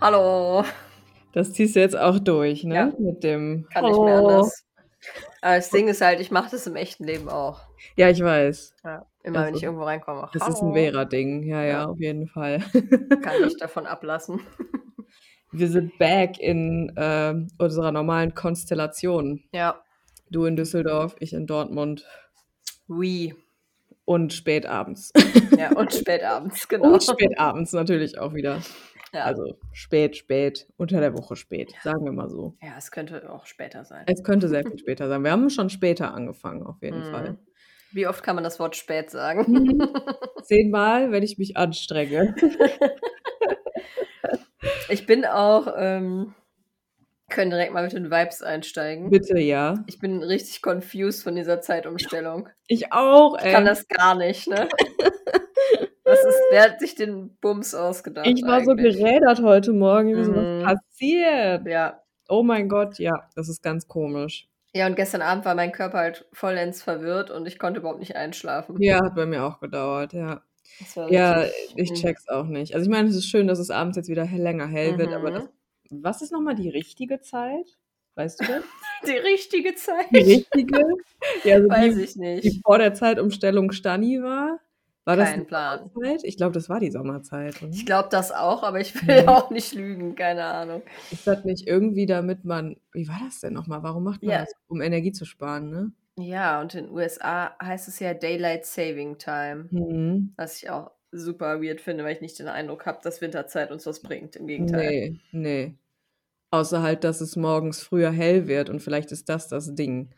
Hallo. Das ziehst du jetzt auch durch, ne? Ja. Mit dem Kann nicht mehr Hallo. anders. Aber das Ding ist halt, ich mache das im echten Leben auch. Ja, ich weiß. Ja, immer wenn Also, ich irgendwo reinkomme. Das ist ein. Vera-Ding. Ja, ja, Ja. auf jeden Fall. Kann nicht davon ablassen. Wir sind back in ähm, unserer normalen Konstellation. Ja. Du in Düsseldorf, ich in Dortmund Oui. und spät abends. Ja, und spät abends, genau. Und spät abends natürlich auch wieder. Ja. Also spät, spät, unter der Woche spät, sagen wir mal so. ja, es könnte auch später sein. Es könnte sehr viel später sein. Wir haben schon später angefangen, auf jeden Mhm. Fall. Wie oft kann man das Wort spät sagen? Zehnmal, wenn ich mich anstrenge. Ich bin auch, ähm, können direkt mal mit den Vibes einsteigen. Bitte, ja. Ich bin richtig confused von dieser Zeitumstellung. Ich auch, Ich ey. kann das gar nicht, ne? Was ist, wer hat sich den Bums ausgedacht? Ich war so eigentlich? gerädert heute Morgen. Ich war so, Mhm. Was passiert? Ja. Oh mein Gott, ja, das ist ganz komisch. Ja, und gestern Abend war mein Körper halt vollends verwirrt und ich konnte überhaupt nicht einschlafen. Ja, hat bei mir auch gedauert, ja. Das Ja, ich check's auch nicht. Also ich meine, es ist schön, dass es abends jetzt wieder länger hell wird, aber Mhm. das, was ist nochmal die richtige Zeit? Weißt du das? Die richtige Zeit? Die richtige? Ja, also Weiß die, ich die nicht. vor der Zeitumstellung Stani war. War das Kein die Plan. Sommerzeit? Ich glaube, das war die Sommerzeit. Oder? Ich glaube das auch, aber ich will Mhm. auch nicht lügen, keine Ahnung. Ist das nicht irgendwie, damit man, wie war das denn nochmal? Warum macht man Ja. das? Um Energie zu sparen, ne? Ja, und in den USA heißt es ja Daylight Saving Time, Mhm. was ich auch super weird finde, weil ich nicht den Eindruck habe, dass Winterzeit uns was bringt. Im Gegenteil. Nee, nee. Außer halt, dass es morgens früher hell wird und vielleicht ist das das Ding.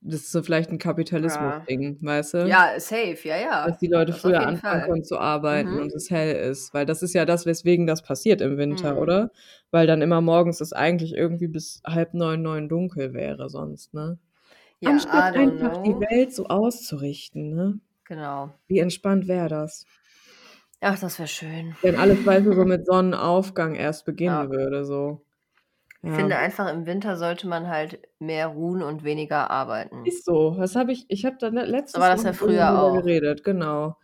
Das ist so vielleicht ein Kapitalismus-Ding, weißt du? Ja, safe, ja, ja. Dass die Leute Das früher anfangen können zu arbeiten Mhm. und es hell ist. Weil das ist ja das, weswegen das passiert im Winter, Mhm. oder? Weil dann immer morgens es eigentlich irgendwie bis halb neun, neun dunkel wäre sonst, ne? Ja, Anstatt einfach die know. Welt so auszurichten, ne? Genau. Wie entspannt wäre das? Ach, das wäre schön. Wenn alles weißt du, so mit Sonnenaufgang erst beginnen Ja. würde, so. Ich Ja. finde einfach, im Winter sollte man halt mehr ruhen und weniger arbeiten. Ist so. Das habe ich, ich habe da le- letztes war das Mal ja früher auch. geredet, genau.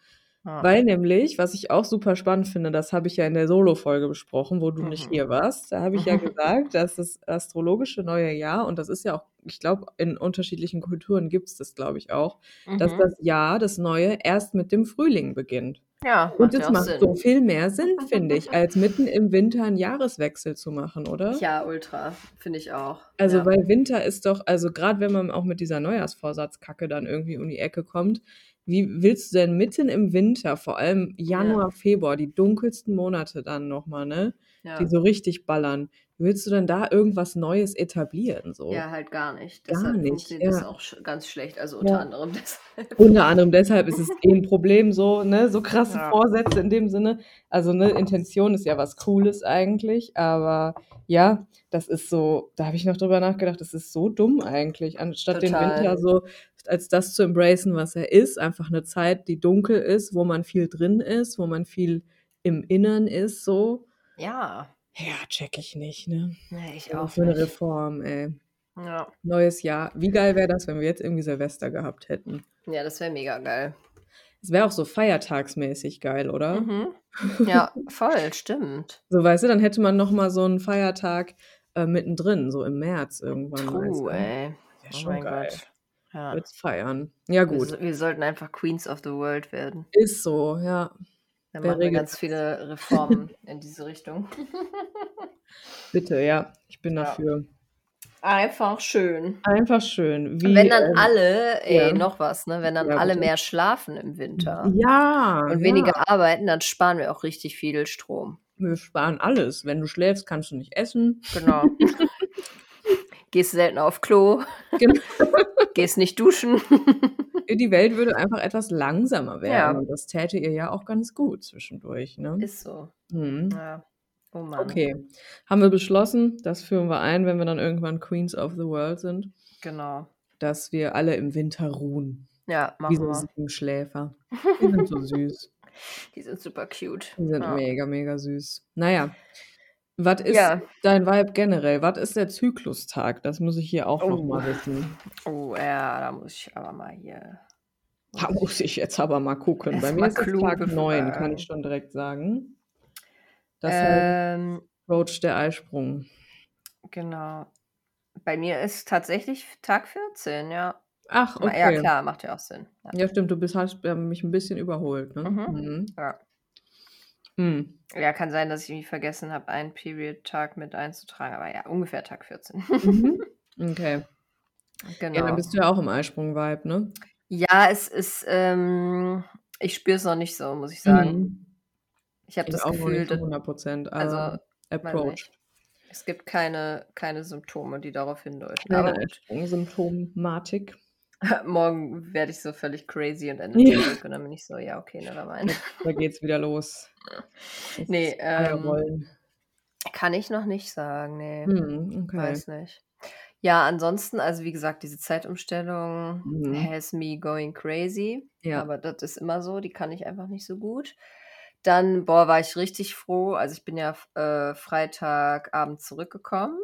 Ja. Weil nämlich, was ich auch super spannend finde, das habe ich ja in der Solo-Folge besprochen, wo du nicht Mhm. hier warst. Da habe ich ja gesagt, dass das astrologische neue Jahr, und das ist ja auch, ich glaube, in unterschiedlichen Kulturen gibt es das, glaube ich, auch, dass Mhm. das Jahr, das neue, erst mit dem Frühling beginnt. Ja, Und macht ja es auch macht Sinn. so viel mehr Sinn, finde ich, als mitten im Winter einen Jahreswechsel zu machen, oder? Ja, ultra. Finde ich auch. Also, ja. weil Winter ist doch, also gerade wenn man auch mit dieser Neujahrsvorsatzkacke dann irgendwie um die Ecke kommt, wie willst du denn mitten im Winter, vor allem Januar, Februar, die dunkelsten Monate dann nochmal, ne? ja. Die so richtig ballern, willst du denn da irgendwas Neues etablieren? So? ja, halt gar nicht. Gar Deshalb nicht, funktioniert das ja. auch sch ganz schlecht. Also unter Ja. anderem deshalb. Unter anderem deshalb ist es eh ein Problem, so, ne, so krasse Ja. Vorsätze in dem Sinne. Also, ne, Intention ist ja was Cooles eigentlich, aber ja, das ist so, da habe ich noch drüber nachgedacht, das ist so dumm eigentlich, anstatt den Total. Winter so als das zu embracen, was er ist, einfach eine Zeit, die dunkel ist, wo man viel drin ist, wo man viel im Innern ist, so. Ja. Ja, check ich nicht, ne? Nee, ich auch für eine nicht. Reform, ey. Ja. Neues Jahr. Wie geil wäre das, wenn wir jetzt irgendwie Silvester gehabt hätten? ja, das wäre mega geil. Es wäre auch so feiertagsmäßig geil, oder? Mhm. Ja, voll, stimmt. So, weißt du, dann hätte man noch mal so einen Feiertag äh, mittendrin, so im März irgendwann. True, ey. Wäre Oh schon mein geil. Gott. Ja. Jetzt feiern. Ja, Wir, gut. so- wir sollten einfach Queens of the World werden. Ist so, ja. Dann Wer machen wir ganz viele Reformen in diese Richtung. Bitte, ja. Ich bin Ja. dafür. Einfach schön. Einfach schön. Wie, Wenn dann ähm, alle, ey, ja. noch was, ne? Wenn dann Ja, alle bitte. mehr schlafen im Winter Ja. und weniger arbeiten, dann sparen wir auch richtig viel Strom. Wir sparen alles. Wenn du schläfst, kannst du nicht essen. Genau. Gehst selten auf Klo, Genau. Gehst nicht duschen. Die Welt würde einfach etwas langsamer werden. Ja. Und das täte ihr ja auch ganz gut zwischendurch. Ne? Ist so. Mhm. Ja. Oh Mann. Okay. Haben wir beschlossen, das führen wir ein, wenn wir dann irgendwann Queens of the World sind, Genau. dass wir alle im Winter ruhen. Ja, Wie machen so wir. Siebenschläfer. Die sind so süß. Die sind super cute. Die sind ja. mega, mega süß. Naja, Was ist Ja. dein Vibe generell? Was ist der Zyklustag? Das muss ich hier auch Oh. mal wissen. Oh, ja, da muss ich aber mal hier. Da muss ich jetzt aber mal gucken. Erst Bei mir ist es Tag 9, kann ich schon direkt sagen. Das Ähm, Roach der Eisprung. genau. Bei mir ist tatsächlich Tag 14, ja. Ach, Ma- Ja, okay. klar, macht ja auch Sinn. Ja. Ja, stimmt, du bist, hast äh, mich ein bisschen überholt, ne? Mhm. Mhm. Ja. Hm. ja, kann sein, dass ich irgendwie vergessen habe, einen Period-Tag mit einzutragen, aber ja, ungefähr Tag 14. Mhm. Okay. Ja, dann genau. bist du ja auch im Eisprung-Vibe, ne? Ja, es ist, ähm, ich spüre es noch nicht so, muss ich sagen. Mhm. Ich habe das auch Gefühl, nicht zu dass, 100 Prozent, also, aber weiß Approach. nicht. Es gibt keine, keine Symptome, die darauf hindeuten. Keine Eisprung-Symptomatik. morgen werde ich so völlig crazy und Ende Ja. und dann bin ich so, ja, okay, nevermind. Da geht's wieder los. Das Nee, ähm. Kann ich noch nicht sagen, nee. Hm, okay. Weiß nicht. Ja, ansonsten, also wie gesagt, diese Zeitumstellung Mhm. has me going crazy. Ja. Aber das ist immer so, die kann ich einfach nicht so gut. Dann, boah, war ich richtig froh. Also ich bin ja äh, Freitagabend zurückgekommen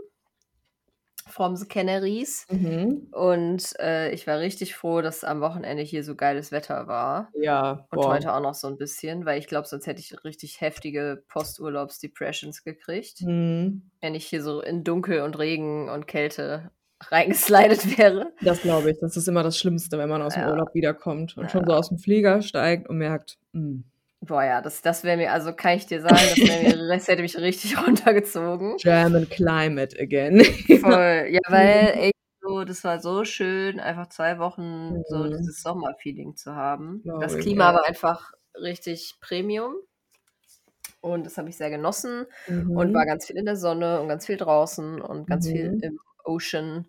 from the Canaries. Mhm. Und äh, ich war richtig froh, dass am Wochenende hier so geiles Wetter war. Ja, Und boah. heute auch noch so ein bisschen, weil ich glaube, sonst hätte ich richtig heftige Posturlaubs-Depressions gekriegt Mhm. wenn ich hier so in Dunkel und Regen und Kälte reingeslidet wäre. Das glaube ich. Das ist immer das Schlimmste, wenn man aus dem Ja. Urlaub wiederkommt und schon Ja. so aus dem Flieger steigt und merkt, hm, Boah, ja, das, das wäre mir, also kann ich dir sagen, das, mir, das hätte mich richtig runtergezogen. German Climate again. Voll. Ja, weil, ey, so, das war so schön, einfach zwei Wochen so Mhm. dieses Sommerfeeling zu haben. Glaube Das Klima ja. war einfach richtig Premium. Und das habe ich sehr genossen. Und Mhm. war ganz viel in der Sonne und ganz viel draußen und ganz viel Mhm. im Ocean.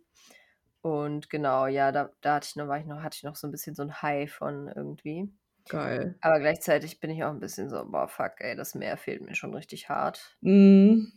Und genau, ja, da, da hatte ich noch, war ich noch, hatte ich noch so ein bisschen so ein High von irgendwie. Geil. Aber gleichzeitig bin ich auch ein bisschen so, boah, fuck, ey, das Meer fehlt mir schon richtig hart. Mhm.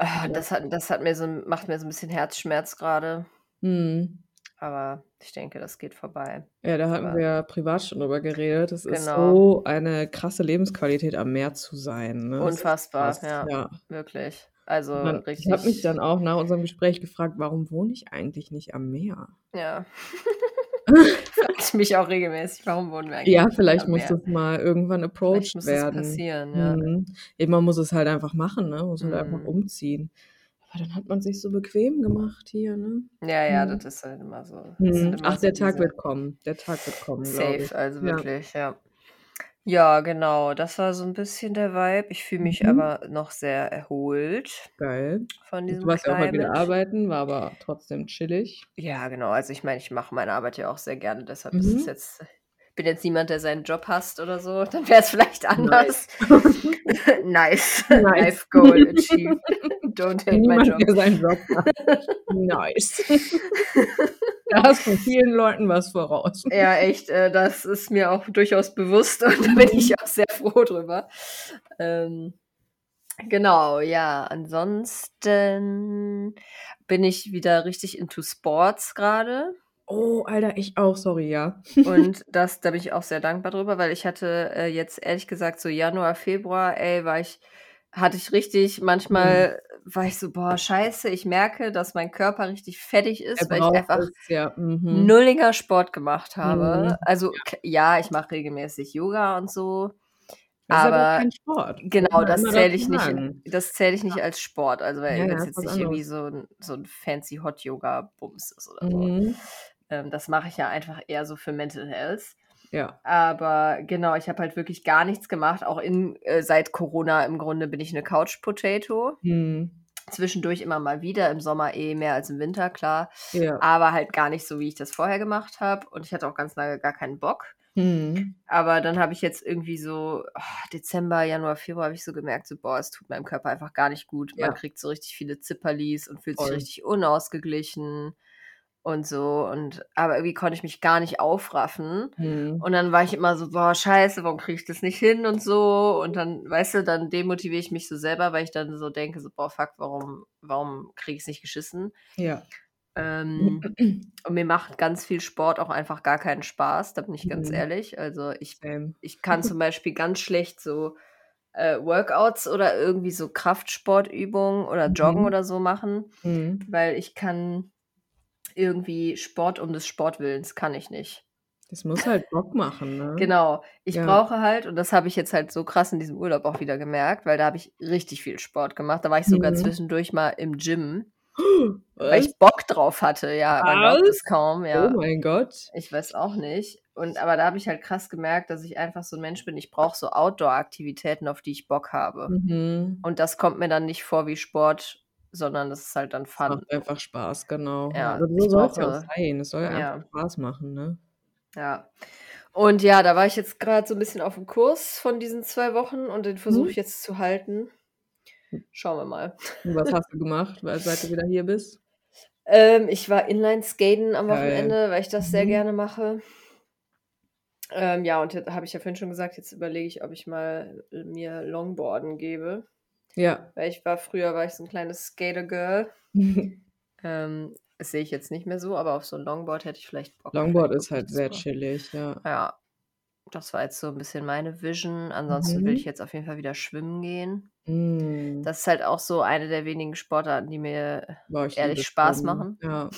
Ja. Das hat, das hat mir so, macht mir so ein bisschen Herzschmerz gerade. Mhm. Aber ich denke, das geht vorbei. Ja, da hatten Aber wir ja privat schon drüber geredet. Es ist genau, so eine krasse Lebensqualität, am Meer zu sein. Ne? Ist unfassbar, ja, ja. wirklich. Also Und dann, ich habe mich richtig, dann auch nach unserem Gespräch gefragt, warum wohne ich eigentlich nicht am Meer? ja. Frage ich mich auch regelmäßig, warum wohnen wir eigentlich Ja, vielleicht muss das mal irgendwann approached muss werden. passieren, ja. Mhm. Eben, man muss es halt einfach machen, ne? Muss halt einfach Mhm. umziehen. Aber dann hat man sich so bequem gemacht hier, ne? Ja, ja, Mhm. das ist halt immer so. Das Mhm. immer Ach, so der Tag wird kommen. Der Tag wird kommen. Safe, also wirklich, ja. Ja, genau, das war so ein bisschen der Vibe. Ich fühle mich Mhm. aber noch sehr erholt Geil. von du diesem warst ja auch mal wieder Climate. arbeiten, war aber trotzdem chillig. Ja, genau. Also ich meine, ich mache meine Arbeit ja auch sehr gerne, deshalb ist es Mhm. jetzt, bin jetzt niemand, der seinen Job hasst oder so. Dann wäre es vielleicht Nice. anders. nice. Nice. Life goal achieved. Don't hate my Niemand, job. der seinen Job. Nice. Da hast du vielen Leuten was voraus. Ja, echt, äh, das ist mir auch durchaus bewusst und da bin ich auch sehr froh drüber. Ähm, genau, ja, ansonsten bin ich wieder richtig into Sports gerade Oh, Alter, ich auch, sorry, ja. und das, da bin ich auch sehr dankbar drüber, weil ich hatte äh, jetzt ehrlich gesagt so Januar, Februar, ey, war ich, hatte ich richtig, Mhm. manchmal war ich so, boah, scheiße, ich merke, dass mein Körper richtig fettig Er ist, weil ich einfach es, ja. Mhm. nulliger Sport gemacht Mhm. habe. Also Ja. ich mache regelmäßig Yoga und so, Das ist aber aber kein Sport. Genau, das zähle ich nicht das zähle ich nicht als Sport. Also weil Ja, ist jetzt nicht irgendwie so ein, so ein fancy Hot Yoga Bums ist oder so. Mhm. Ähm, das mache ich ja einfach eher so für Mental Health. Ja. Aber genau, ich habe halt wirklich gar nichts gemacht. Auch in, äh, seit Corona im Grunde bin ich eine Couch Potato. Mhm. Zwischendurch immer mal wieder, im Sommer eh mehr als im Winter, klar. Ja. Aber halt gar nicht so, wie ich das vorher gemacht habe. Und ich hatte auch ganz lange gar keinen Bock. Mhm. Aber dann habe ich jetzt irgendwie so ah, Dezember, Januar, Februar habe ich so gemerkt, so boah, es tut meinem Körper einfach gar nicht gut. Man Ja. kriegt so richtig viele Zipperlis und fühlt sich Voll. richtig unausgeglichen und so. Und aber irgendwie konnte ich mich gar nicht aufraffen. Mhm. Und dann war ich immer so, boah, scheiße, warum kriege ich das nicht hin und so. Und dann, weißt du, dann demotiviere ich mich so selber, weil ich dann so denke, so, boah, fuck, warum, warum kriege ich es nicht geschissen? Ja. Ähm, und mir macht ganz viel Sport auch einfach gar keinen Spaß, da bin ich ganz Mhm. ehrlich. Also ich, Same. ich kann zum Beispiel ganz schlecht so äh, Workouts oder irgendwie so Kraftsportübungen oder Joggen Mhm. oder so machen, Mhm. weil ich kann irgendwie Sport um des Sportwillens kann ich nicht. Das muss halt Bock machen, ne? Genau. Ich Ja. brauche halt und das habe ich jetzt halt so krass in diesem Urlaub auch wieder gemerkt, weil da habe ich richtig viel Sport gemacht. Da war ich sogar Mhm. zwischendurch mal im Gym, weil Was? ich Bock drauf hatte. Ja, man glaubt es kaum, ja. Oh mein Gott. Ich weiß auch nicht. Und aber da habe ich halt krass gemerkt, dass ich einfach so ein Mensch bin, ich brauche so Outdoor-Aktivitäten, auf die ich Bock habe. Mhm. Und das kommt mir dann nicht vor wie Sport, sondern das ist halt dann Fun. macht einfach Spaß, genau. Ja, Aber so ich soll's ja auch sein. Es soll ja ja. einfach Spaß machen, ne? Ja. Und ja, da war ich jetzt gerade so ein bisschen auf dem Kurs von diesen 2 Wochen und den versuche Mhm. ich jetzt zu halten. Schauen wir mal. Und was hast du gemacht, weil seit du wieder hier bist? Ähm, ich war Inline-Skaten am. Wochenende, weil ich das sehr Mhm. gerne mache. Ähm, ja, und habe ich ja vorhin schon gesagt, jetzt überlege ich, ob ich mal äh, mir Longboarden gebe. Ja. Weil ich war früher war ich so ein kleines Skater-Girl. Ähm, das sehe ich jetzt nicht mehr so, aber auf so ein Longboard hätte ich vielleicht Bock. Longboard ist halt sehr mal. chillig, ja. Ja, das war jetzt so ein bisschen meine Vision. Ansonsten will Mhm. ich jetzt auf jeden Fall wieder schwimmen gehen. Mhm. Das ist halt auch so eine der wenigen Sportarten, die mir Boah, ich ehrlich Spaß Schwimmen. machen. Ja.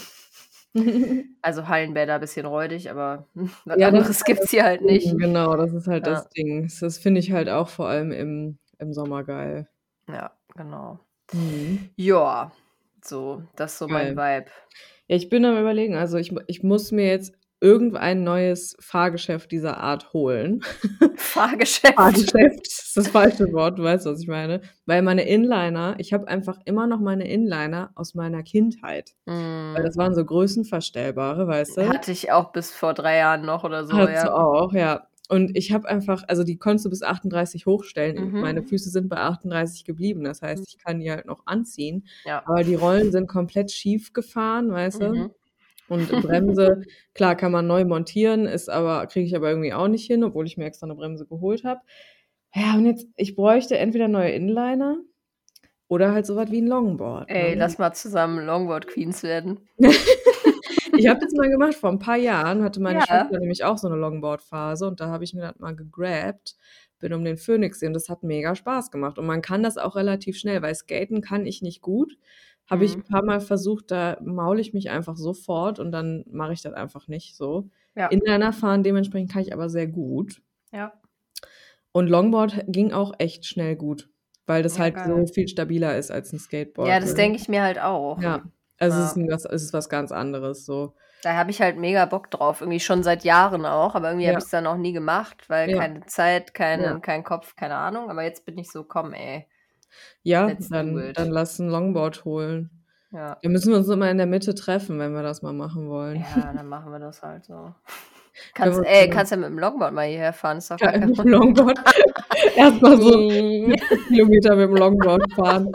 Also Hallenbäder ein bisschen räudig, aber was Ja, anderes ist halt gibt's das hier halt nicht. Genau, das ist halt Ja. das Ding. Das das finde ich halt auch vor allem im im Sommer geil. Ja, genau. Mhm. Ja, so, das ist so mein Geil. Vibe. Ja, ich bin am Überlegen, also ich ich muss mir jetzt irgendein neues Fahrgeschäft dieser Art holen. Fahrgeschäft. Fahrgeschäft ist das falsche Wort, du weißt, was ich meine. Weil meine Inliner ich habe einfach immer noch meine Inliner aus meiner Kindheit. Weil Mhm. das waren so größenverstellbare, weißt du? Hatte ich auch bis vor 3 Jahren noch oder so, Hattest du ja. auch, ja. Und ich habe einfach also die konntest du bis 38 hochstellen. Meine Mhm. Füße sind bei 38 geblieben. Das heißt, ich kann die halt noch anziehen. Ja. Aber die Rollen sind komplett schief gefahren, weißt du? Mhm. Und Bremse, klar, kann man neu montieren, ist aber kriege ich aber irgendwie auch nicht hin, obwohl ich mir extra 'ne Bremse geholt habe. Ja, und jetzt ich bräuchte entweder neue Inliner oder halt so was wie 'n Longboard, Ey, ne? lass mal zusammen Longboard Queens werden. Ich habe das mal gemacht vor 'n paar Jahren, hatte meine Ja. Schwester nämlich auch so 'ne Longboard-Phase und da habe ich mir das mal gegrabt, bin um den Phoenixsee und das hat mega Spaß gemacht. Und man kann das auch relativ schnell, weil Skaten kann ich nicht gut. Habe ich 'n Mhm. paarmal versucht, da maule ich mich einfach sofort und dann mache ich das einfach nicht so. Ja. Inliner fahren dementsprechend kann ich aber sehr gut. Ja. Und Longboard ging auch echt schnell gut, weil das Ja, halt geil. so viel stabiler ist als 'n Skateboard, Ja, das ne? denke ich mir halt auch. Ja, also es ist Ja. was es ist was ganz anderes so. Da habe ich halt mega Bock drauf, irgendwie schon seit Jahren auch, aber irgendwie habe Ja. ich's dann auch nie gemacht, weil Ja. keine Zeit, kein Ja. kein Kopf, keine Ahnung. Aber jetzt bin ich so: „Komm, ey, Ja, dann it.“ dann lass 'n Longboard holen. Ja. Dann müssen wir uns immer in der Mitte treffen, wenn wir das mal machen wollen. Ja, dann machen wir das halt so. Kannst ey, kannst ja mit dem Longboard mal hierher fahren, ist doch Ja, mit dem. Longboard erst mal so 40 Kilometer mit dem Longboard fahren.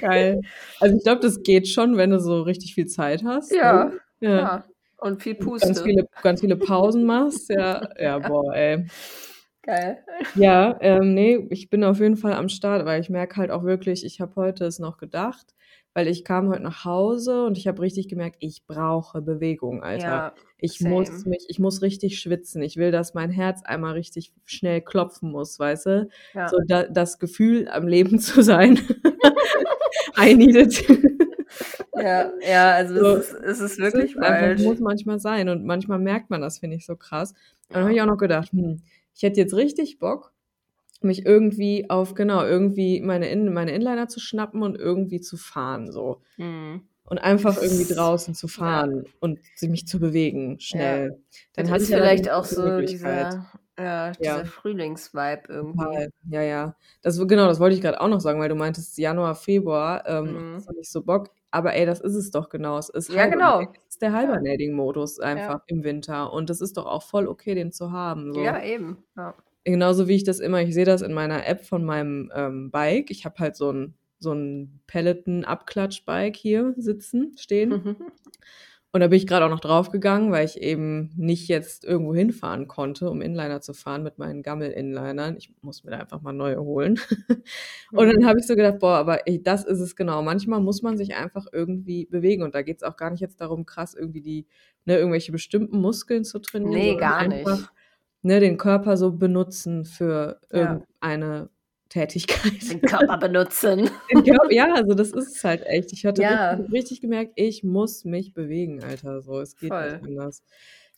Geil. Also, ich glaube, das geht schon, wenn du so richtig viel Zeit hast, Ja, ne? Ja. ja. Und viel Und ganz Puste. viele ganz viele Pausen machst, ja. Ja, boah, ey. Geil. Ja, ähm, ne, ich bin auf jeden Fall am Start, weil ich merke halt auch wirklich, ich habe heute es noch gedacht, weil ich kam heute nach Hause und ich habe richtig gemerkt, ich brauche Bewegung, Alter. Ja, Ich muss same. mich ich muss richtig schwitzen. Ich will, dass mein Herz einmal richtig schnell klopfen muss, weißt du? Ja. So da das Gefühl, am Leben zu sein. I need it. Ja, ja, also So, es ist es ist es wirklich einfach falsch. muss manchmal sein und manchmal merkt man das, finde ich so krass. Und dann habe ich Ja. auch noch gedacht: „Hm, ich hätte jetzt richtig Bock, mich irgendwie auf genau, irgendwie meine In meine Inliner zu schnappen und irgendwie zu fahren so. Mhm. Und einfach irgendwie draußen zu ja. fahren und si mich zu bewegen, Ja. schnell. Dann Das hatte ist ich vielleicht auch so dieser ja, dieser Ja. Frühlingsvibe irgendwie. Ja, ja. Das genau, das wollte ich grad auch noch sagen, weil du meintest Januar, Februar, ähm, Mhm. nicht so Bock. Aber ey, das ist es doch genau. Es ist Ja, genau. Hibernating. Es ist der Ja. Hibernating-Modus Ja. einfach im Winter. Und das ist doch auch voll okay, den zu haben, so. Ja, eben. Ja. Genauso wie ich das immer ich sehe das in meiner App von meinem, ähm, Bike. Ich habe halt so 'n so 'n Peloton-Abklatsch-Bike hier sitzen stehen. Und da bin ich grad auch noch draufgegangen, weil ich eben nicht jetzt irgendwo hinfahren konnte, um Inliner zu fahren mit meinen Gammel-Inlinern. Ich muss mir da einfach mal neue holen. Und dann Mhm. habe ich so gedacht: „Boah, aber ey, das ist es genau. Manchmal muss man sich einfach irgendwie bewegen.“ Und da geht's auch gar nicht jetzt darum, krass irgendwie die ne, irgendwelche bestimmten Muskeln zu trainieren, Ne, sondern gar einfach nicht. ne, den Körper so benutzen für Ja. Tätigkeit. Den Körper benutzen. Den Körper, ja, also das ist es halt echt. Ich hatte Ja. richtig, richtig gemerkt, ich muss mich bewegen, Alter. So, es geht Voll. nicht anders.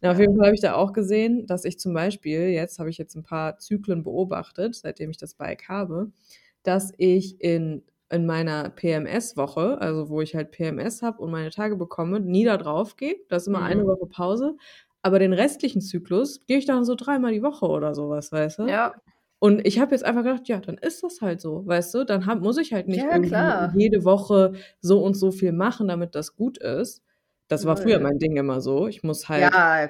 Na, auf Ja. jeden Fall habe ich da auch gesehen, dass ich zum Beispiel, jetzt habe ich jetzt ein paar Zyklen beobachtet, seitdem ich das Bike habe, dass ich in, in meiner PMS-Woche, also wo ich halt PMS habe und meine Tage bekomme, nie da drauf gehe. Da ist immer eine Mhm. Woche Pause. Aber den restlichen Zyklus gehe ich dann so dreimal die Woche oder sowas, weißt du? Ja, Und ich habe jetzt einfach gedacht, ja, dann ist das halt so, weißt du? Dann hab, muss ich halt nicht Ja, jede Woche so und so viel machen, damit das gut ist. Das war früher mein Ding immer so. Ich muss halt ja,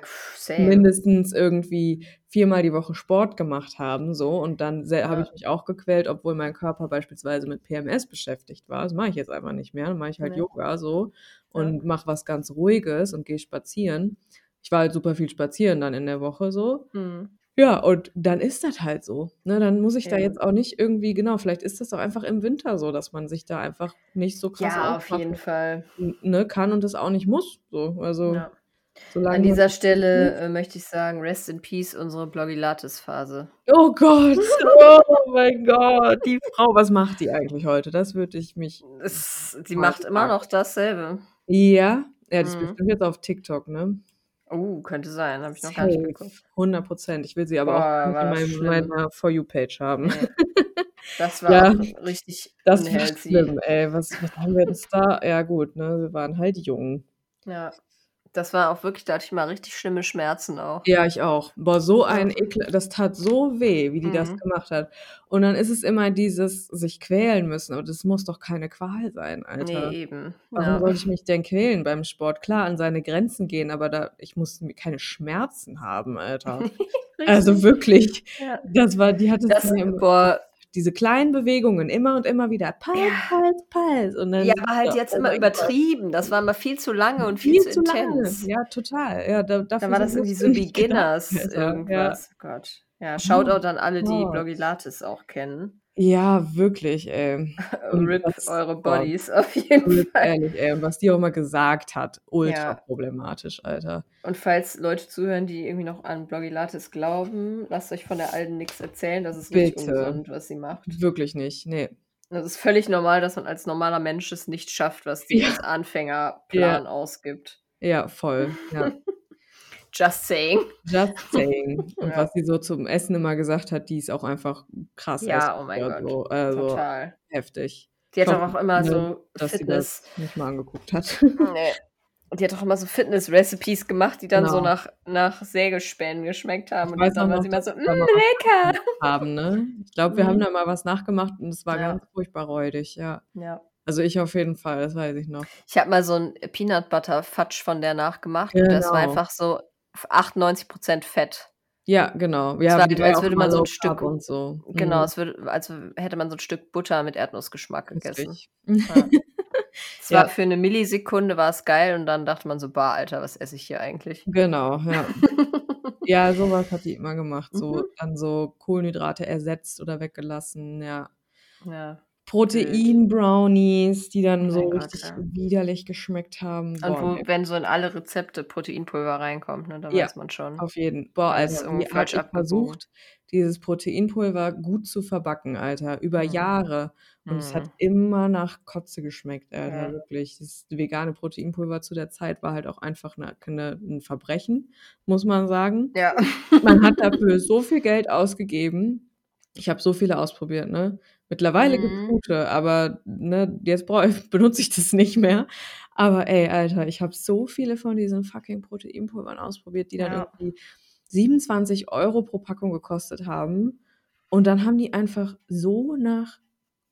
mindestens irgendwie viermal die Woche Sport gemacht haben, so. Und dann se- habe Ja. ich mich auch gequält, obwohl mein Körper beispielsweise mit PMS beschäftigt war. Das mache ich jetzt einfach nicht mehr. Dann mache ich halt Nee. Yoga so Ja. und mache was ganz Ruhiges und gehe spazieren. Ich war halt super viel spazieren dann in der Woche so. Mhm. Ja, und dann ist das halt so. Ne, dann muss ich da jetzt auch nicht irgendwie, genau, vielleicht ist das auch einfach im Winter so, dass man sich da einfach nicht so krass Ja, auf jeden aufraffen, Fall. ne, kann und das auch nicht muss. So, also Ja. solange An man dieser Stelle nicht- äh, möchte ich sagen, rest in peace, unsere Bloggilates-Phase. Oh Gott, oh mein Gott, die Frau, was macht die eigentlich heute? Das würde ich mich Es, sie mal macht immer fragen. noch dasselbe. Ja, ja, das ist Mhm. bestimmt jetzt auf TikTok, ne? Oh, könnte sein, habe ich noch gar nicht Safe, geguckt. 100 Prozent. Ich will sie aber auch Boah, das meinem, schlimm. meiner For You-Page haben. Nee. Das war Ja, auch richtig das war schlimm, ey. Was, was haben wir jetzt da? Ja, gut, ne? Wir waren halt jung. Ja, das war auch wirklich, da hatte ich mal richtig schlimme Schmerzen auch. Ja, ich auch. Boah, so ein Ekel, das tat so weh, wie die das Mhm. gemacht hat. Und dann ist es immer dieses sich quälen müssen. Aber das muss doch keine Qual sein, Alter. Nee, eben. Warum Ja. sollte ich mich denn quälen beim Sport? Klar, an seine Grenzen gehen, aber da, ich muss mi- keine Schmerzen haben, Alter. Also wirklich, Ja. das war, die hat es Das, boah, diese kleinen Bewegungen immer und immer wieder, Pals, ja. Pals, Pals. Und dann, Ja, aber halt jetzt oh immer übertrieben. Das war immer viel zu lange und viel, Viel zu zu intens. Ja, total. Ja, da, Da war das irgendwie so nicht gedacht, Beginners Alter. Ja. irgendwas. Gott. Ja, Oh Shoutout an alle, die Gott. Bloggilates auch kennen. Ja, wirklich, ey. RIP was, eure Bodies auf jeden RIP, Fall. ehrlich, ey. Und was die auch mal gesagt hat, ultra Ja. problematisch, Alter. Und falls Leute zuhören, die irgendwie noch an Bloggilates glauben, lasst euch von der Alten nichts erzählen. Das ist Bitte. ungesund, was sie macht. Wirklich nicht, nee. Das ist völlig normal, dass man als normaler Mensch es nicht schafft, was die Ja. als Anfängerplan ausgibt. Ja, voll. Ja. Just saying. Just saying. Und Ja. was sie so zum Essen immer gesagt hat, die ist auch einfach krass Ja, oh mein Gott. so. Also Total. heftig. Die hat doch auch immer so dass sie Fitness. das nicht mal angeguckt hat. Nee. Und die hat doch immer so Fitness-Recipes gemacht, die dann so Genau. nach, nach Sägespänen geschmeckt haben. Ich Und dann auch war sie immer so, mm, was lecker. haben, ne? Ich glaube, wir haben Mhm. da mal was nachgemacht und es war Ja. ganz furchtbar räudig, ja. Ja. Also ich auf jeden Fall, das weiß ich noch. Ich habe mal so ein Peanut Butter Fudge von der nachgemacht und das war Genau. einfach so 98% Fett. Ja, genau. Es Ja, war, die war als würde man so ein Stück, und so. genau, Mhm. es würde, als hätte man so ein Stück Butter mit Erdnussgeschmack gegessen. Ja. Es war Ja. für eine Millisekunde war es geil und dann dachte man so, bah, Alter, was esse ich hier eigentlich? Genau, ja. Ja, sowas hat die immer gemacht. So Mhm. dann so Kohlenhydrate ersetzt oder weggelassen, ja. Ja. Protein-Brownies, die dann Oh so Gott, richtig ja. widerlich geschmeckt haben. Und Boah, wo, ne. wenn so in alle Rezepte Proteinpulver reinkommt, ne, da Ja, weiß man schon. auf jeden. Boah, Alles Alter, irgendwie falsch ich versucht, dieses Proteinpulver gut zu verbacken, Alter, über Mhm. Jahre. Und es hat Mhm. immer nach Kotze geschmeckt, Alter, Ja. wirklich. Das vegane Proteinpulver zu der Zeit war halt auch einfach 'ne 'ne 'n Verbrechen, muss man sagen. Ja. Man hat dafür so viel Geld ausgegeben. Ich habe so viele ausprobiert, ne? Mittlerweile gibt's Mhm. gute, aber, ne, jetzt benutze ich das nicht mehr. Aber ey, Alter, ich habe so viele von diesen fucking Proteinpulvern ausprobiert, die dann Ja. irgendwie 27 € pro Packung gekostet haben. Und dann haben die einfach so nach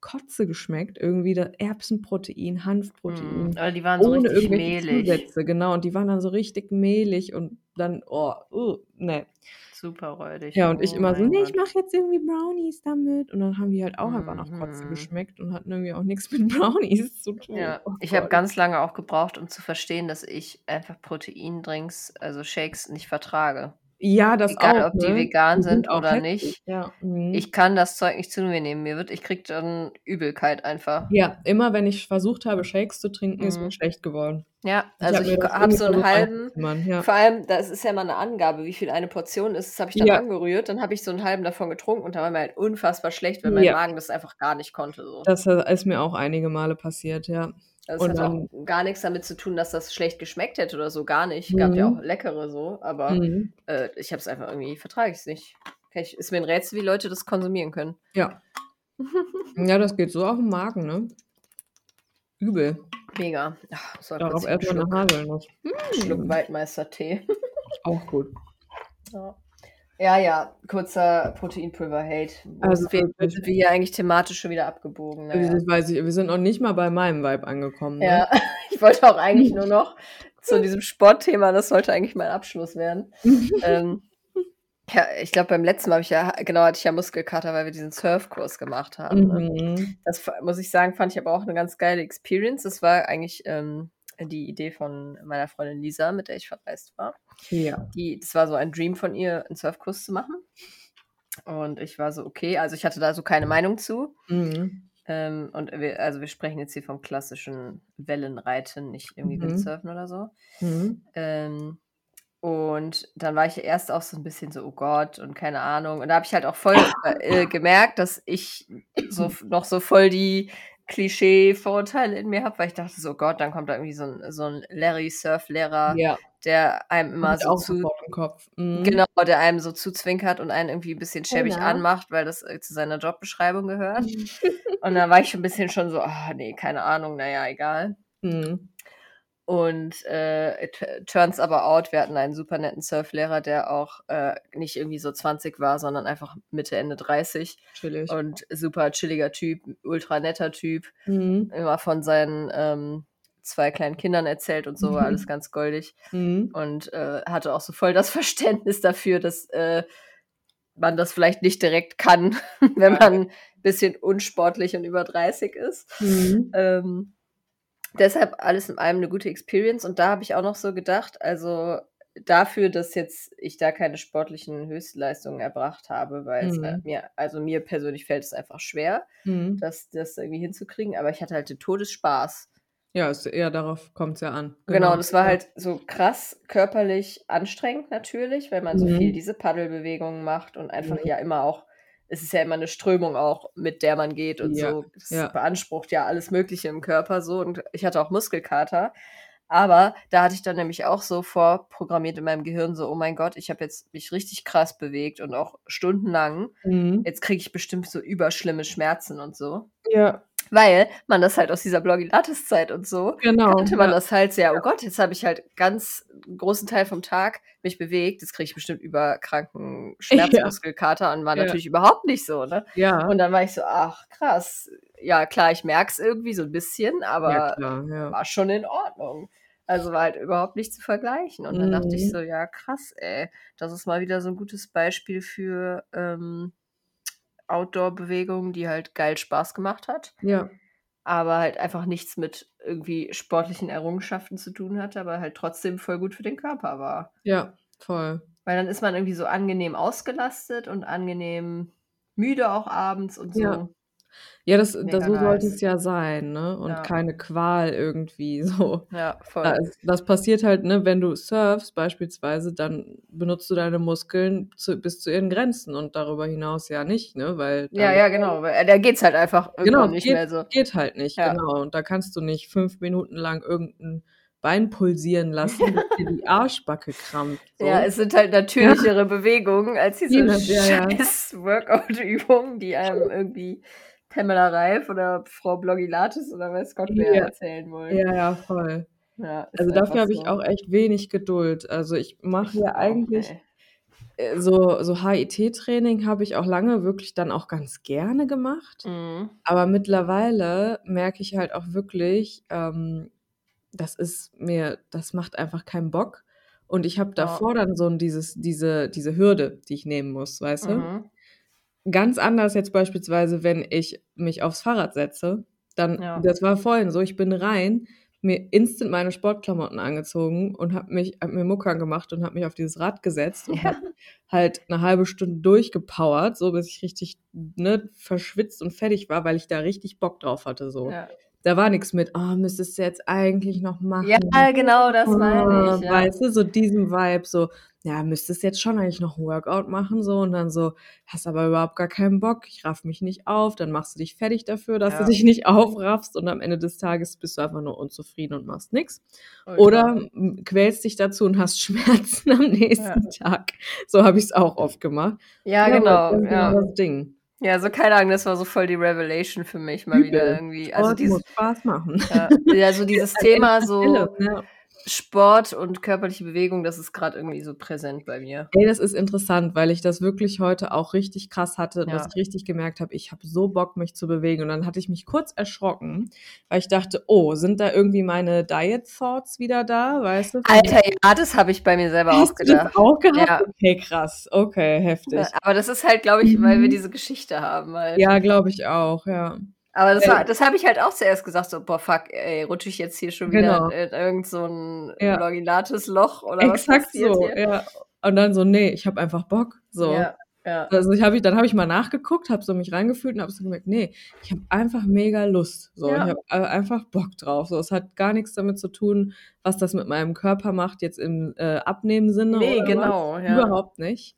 Kotze geschmeckt. Irgendwie da Erbsenprotein. Hanfprotein, Aber die waren so ohne richtig irgendwelche mehlig. Zusätze, genau. Und die waren dann so richtig mehlig und dann, oh, uh, ne. Super räudig. Ja, und ich Oh immer so: mein „Ne, ich mache jetzt irgendwie Brownies damit.“ Und dann haben die halt auch einfach nach Kotze Mhm. geschmeckt und hatten irgendwie auch nix mit Brownies zu tun. Ja, Oh ich habe ganz lange auch gebraucht, um zu verstehen, dass ich einfach Proteindrinks, also Shakes, nicht vertrage. Ja, das Egal, auch, ob die ne? vegan Die sind sind auch oder heftig, nicht. ja. Mhm. Ich kann das Zeug nicht zu mir nehmen. Mir wird ich kriege dann Übelkeit einfach. Ja, immer wenn ich versucht habe, Shakes zu trinken, ist mir Mhm. schlecht geworden. Ja, Ich also mir ich habe so 'n versucht halben ja. vor allem, das ist ja mal 'ne Angabe, wie viel eine Portion ist. Das habe ich dann Ja. angerührt. Dann habe ich so 'n halben davon getrunken und da war mir halt unfassbar schlecht, weil mein Ja. Magen das einfach gar nicht konnte so. Das, äh, ist mir auch einige Male passiert, ja. Das Und hat dann auch gar nix damit zu tun, dass das schlecht geschmeckt hätte oder so, gar nicht. Gab ja auch Mhm. leckere so, aber, Mhm. äh, ich habe es einfach irgendwie vertrage ich's nicht. Kann ich ist mir 'n Rätsel, wie Leute das konsumieren können. Ja. Ja, das geht so auf 'n Magen, ne? Übel. Mega. Ach, so Darauf kurz 'n erst mal 'ne Schluck Haselnuss. Schluck Hm. Waldmeister-Tee. Auch gut. Ja. Ja, ja, kurzer Proteinpulver-Hate. Also wir sind wir hier eigentlich thematisch schon wieder abgebogen, na ja. Das weiß ich wir sind noch nicht mal bei meinem Vibe angekommen, ne? Ja, ich wollte auch eigentlich nur noch zu diesem Sportthema, das sollte eigentlich mein Abschluss werden. Ähm, ja, ich glaube, beim letzten Mal habe ich ja genau, hatte ich ja Muskelkater, weil wir diesen Surfkurs gemacht haben, ne? Mhm. Das muss ich sagen, fand ich aber auch 'ne ganz geile Experience. Das war eigentlich, ähm, die Idee von meiner Freundin Lisa, mit der ich verreist war. Ja. Die das war so ein Dream von ihr, 'n Surfkurs zu machen. Und ich war so: „Okay“, also, ich hatte da so keine Meinung zu. Mhm. Ähm, und wir also, wir sprechen jetzt hier vom klassischen Wellenreiten, nicht irgendwie Mhm. Windsurfen oder so. Mhm. Ähm, und dann war ich erst auch so 'n bisschen so: „Oh Gott“ und keine Ahnung. Und da habe ich halt auch voll, äh, gemerkt, dass ich so noch so voll die Klischee-Vorurteile in mir habe, weil ich dachte so: „Oh Gott, dann kommt da irgendwie so 'n so 'n Larry-Surflehrer, Ja. der einem immer so zu sofort im Kopf. Mhm. genau, der einem so zuzwinkert und einen irgendwie 'n bisschen schäbig na? anmacht, weil das, äh, zu seiner Jobbeschreibung gehört. Und da war ich schon 'n bisschen schon so: „Ah, ne, keine Ahnung, na ja, egal.“ Mhm. Und, äh, it turns aber out, wir hatten einen super netten Surflehrer, der auch, äh, nicht irgendwie so 20 war, sondern einfach Mitte, Ende 30 Chillig. und super chilliger Typ, ultra netter Typ. Mhm. Immer von seinen, ähm, 2 kleinen Kindern erzählt und so, war alles ganz goldig. Mhm. Und, äh, hatte auch so voll das Verständnis dafür, dass, äh, man das vielleicht nicht direkt kann, wenn man bisschen unsportlich und über 30 ist. Mhm. Ähm, deshalb alles in allem 'ne gute Experience. Und da habe ich auch noch so gedacht, also, dafür, dass jetzt ich da keine sportlichen Höchstleistungen erbracht habe, weil's, äh, Mhm. mir also, mir persönlich fällt es einfach schwer, Mhm. das das irgendwie hinzukriegen, aber ich hatte halt den Todesspaß. Ja, ist eher darauf kommt's ja an. Genau, Genau, es war halt so krass körperlich anstrengend natürlich, weil man so viel Mhm. diese Paddelbewegungen macht und einfach Mhm. ja immer auch es ist ja immer 'ne Strömung auch, mit der man geht und Ja, so. Das ja. beansprucht ja alles Mögliche im Körper so und ich hatte auch Muskelkater. Aber da hatte ich dann nämlich auch so vorprogrammiert in meinem Gehirn so: „Oh mein Gott, ich habe jetzt mich richtig krass bewegt und auch stundenlang. Mhm. Jetzt kriege ich bestimmt so überschlimme Schmerzen und so.“ Ja. Weil man das halt aus dieser Blogilates-Zeit und so Genau, kannte man ja. das halt sehr: „Oh. Gott, jetzt habe ich halt ganz großen Teil vom Tag mich bewegt. Jetzt kriege ich bestimmt überkranken Ja. Schmerzmuskelkater“ und war Ja. natürlich überhaupt nicht so, ne? Ja. Und dann war ich so: „Ach krass. Ja klar, ich merke es irgendwie so 'n bisschen, Ja aber klar, ja. war schon in Ordnung.“ Also, war halt überhaupt nicht zu vergleichen. Und dann dachte ich Mhm. so: „Ja krass, ey. Das ist mal wieder so 'n gutes Beispiel für, ähm, Outdoor-Bewegung, die halt geil Spaß gemacht hat, Ja. aber halt einfach nichts mit irgendwie sportlichen Errungenschaften zu tun hatte, aber halt trotzdem voll gut für den Körper war.“ Ja, voll. Weil dann ist man irgendwie so angenehm ausgelastet und angenehm müde auch abends und so. Ja. Ja, das das so sollte nice. es ja sein, ne? Und Ja. keine Qual irgendwie so. Ja, voll. Das das passiert halt, ne, wenn du surfst beispielsweise, dann benutzt du deine Muskeln zu bis zu ihren Grenzen und darüber hinaus ja nicht, ne? Weil Ja, ja, genau, weil da geht's halt einfach Genau, nicht geht mehr so. geht halt nicht, Ja. genau. Und da kannst du nicht 5 Minuten lang irgend 'n Bein pulsieren lassen, bis dir die Arschbacke krampft, so. Ja, es sind halt Ja. natürlichere Bewegungen als diese Ja, ja, ja. scheiß Workout-Übungen, die einem irgendwie Pamela Reif oder Frau Blogilates oder weiß Gott wer Ja. erzählen wollen. Ja, ja, voll. Ja, Also, dafür habe ich so. auch echt wenig Geduld. Also, ich mache Ich ja eigentlich ey. äh, so so HIIT-Training habe ich auch lange wirklich dann auch ganz gerne gemacht. Mhm. Aber mittlerweile merke ich halt auch wirklich, ähm, das ist mir das macht einfach keinen Bock. Und ich habe Ja. davor dann so dieses diese diese Hürde, die ich nehmen muss, weißt du? Ganz anders jetzt beispielsweise, wenn ich mich aufs Fahrrad setze, dann Ja. das war vorhin so, ich bin rein, mir instant meine Sportklamotten angezogen und habe mich hab mir Muckern gemacht und habe mich auf dieses Rad gesetzt und Ja. habe halt eine halbe Stunde durchgepowert, so bis ich richtig ne, verschwitzt und fertig war, weil ich da richtig Bock drauf hatte. So. Ja. Da war nichts mit, oh, müsstest du jetzt eigentlich noch machen. ja, genau, das meine ich. Ja. Weißt du, so diesem Vibe, so, ja, müsstest jetzt schon eigentlich noch ein Workout machen, so, und dann so, hast aber überhaupt gar keinen Bock, ich raff mich nicht auf, dann machst du dich fertig dafür, dass Ja. du dich nicht aufraffst und am Ende des Tages bist du einfach nur unzufrieden und machst nichts. Oder m, quälst dich dazu und hast Schmerzen am nächsten Tag. So habe ich es auch oft gemacht. Ja, aber genau. Das ist Ja. genau das Ding. Ja, so keine Ahnung, das war so voll die Revelation für mich mal wieder Übel. irgendwie. Also Sport dieses, muss Spaß machen. ja, ja, so dieses Thema so Ja. Sport und körperliche Bewegung, das ist gerade irgendwie so präsent bei mir. Ey, das ist interessant, weil ich das wirklich heute auch richtig krass hatte, Ja. dass ich richtig gemerkt habe, ich habe so Bock, mich zu bewegen. Und dann hatte ich mich kurz erschrocken, weil ich dachte, oh, sind da irgendwie meine Diet-Thoughts wieder da, weißt du? Alter, ja, das habe ich bei mir selber auch Hast du das gedacht. auch gehabt? Ja. Okay, krass. Okay, heftig. Aber das ist halt, glaube ich, weil wir Mhm. diese Geschichte haben. Halt. Ja, glaube ich auch, ja. Aber das, war, das habe ich halt auch zuerst gesagt, so, boah, fuck, ey, rutsche ich jetzt hier schon Genau. wieder in irgend so ein Ja. longinates Loch oder was Exakt passiert so, hier? ja. Und dann so, nee, ich habe einfach Bock. So. Ja, ja. Also ich hab, ich- dann habe ich mal nachgeguckt, habe so mich reingefühlt und habe so gemerkt, nee, ich habe einfach mega Lust. So, Ja. ich habe einfach Bock drauf. So, es hat gar nichts damit zu tun, was das mit meinem Körper macht jetzt im äh, Abnehmen-Sinne. Nee, oder was. genau, ja. Überhaupt nicht.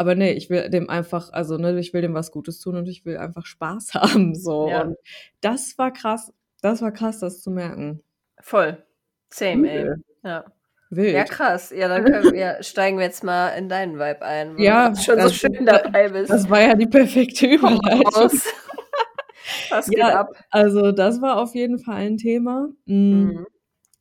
Aber nee, ich will dem einfach, also ne, ich will dem was Gutes tun und ich will einfach Spaß haben. So. Ja. Und das war krass. Das war krass, das zu merken. Voll. Same, ey. Übel. Ja. Wild. ja, krass. Ja, dann wir, steigen wir jetzt mal in deinen Vibe ein, wo Ja, du schon so das- schön dabei bist. Das war ja die perfekte Überleitung. Was geht Ja, ab? Also das war auf jeden Fall ein Thema. Mm, Mhm.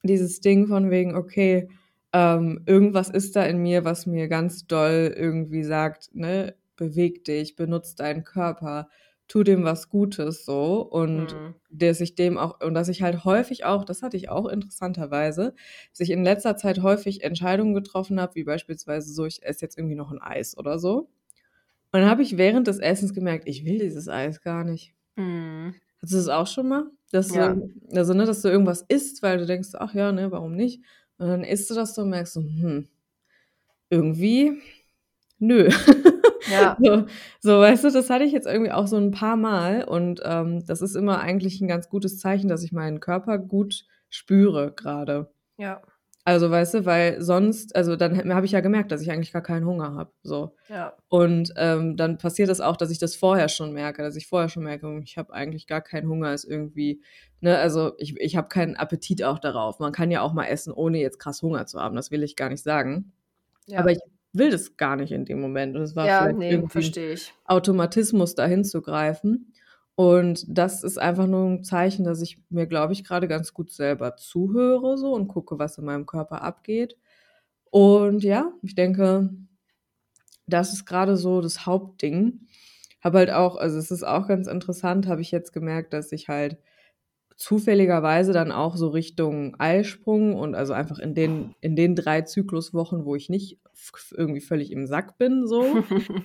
Dieses Ding von wegen, okay, ähm, irgendwas ist da in mir, was mir ganz doll irgendwie sagt, ne, beweg dich, benutz deinen Körper, tu dem was Gutes so und Mhm. dass ich dem auch und dass ich halt häufig auch, das hatte ich auch interessanterweise, dass ich in letzter Zeit häufig Entscheidungen getroffen habe, wie beispielsweise so, ich esse jetzt irgendwie noch ein Eis oder so. Und dann habe ich während des Essens gemerkt, ich will dieses Eis gar nicht. Mhm. Hattest du das auch schon mal? Dass Ja. du, also, ne, dass du irgendwas isst, weil du denkst, ach ja, ne, warum nicht? Und dann isst du das so und merkst so, hm, irgendwie, nö. Ja. So, so, weißt du, das hatte ich jetzt irgendwie auch so ein paar Mal und ähm, das ist immer eigentlich ein ganz gutes Zeichen, dass ich meinen Körper gut spüre gerade. Ja. Also, weißt du, weil sonst, also dann habe ich ja gemerkt, dass ich eigentlich gar keinen Hunger habe. So. Ja. Und ähm, dann passiert es auch, dass ich das vorher schon merke, dass ich vorher schon merke, ich habe eigentlich gar keinen Hunger, ist irgendwie, ne, also ich, ich habe keinen Appetit auch darauf. Man kann ja auch mal essen, ohne jetzt krass Hunger zu haben, das will ich gar nicht sagen. ja. Aber ich will das gar nicht in dem Moment. Und es war ja, nee, irgendwie ein verstehe ich. Automatismus, dahin zu greifen. Und das ist einfach nur ein Zeichen, dass ich mir, glaube ich, gerade ganz gut selber zuhöre so und gucke, was in meinem Körper abgeht. Und ja, ich denke, das ist gerade so das Hauptding. Habe halt auch, also es ist auch ganz interessant, habe ich jetzt gemerkt, dass ich halt zufälligerweise dann auch so Richtung Eisprung und also einfach in den, in den drei Zykluswochen, wo ich nicht irgendwie völlig im Sack bin, so.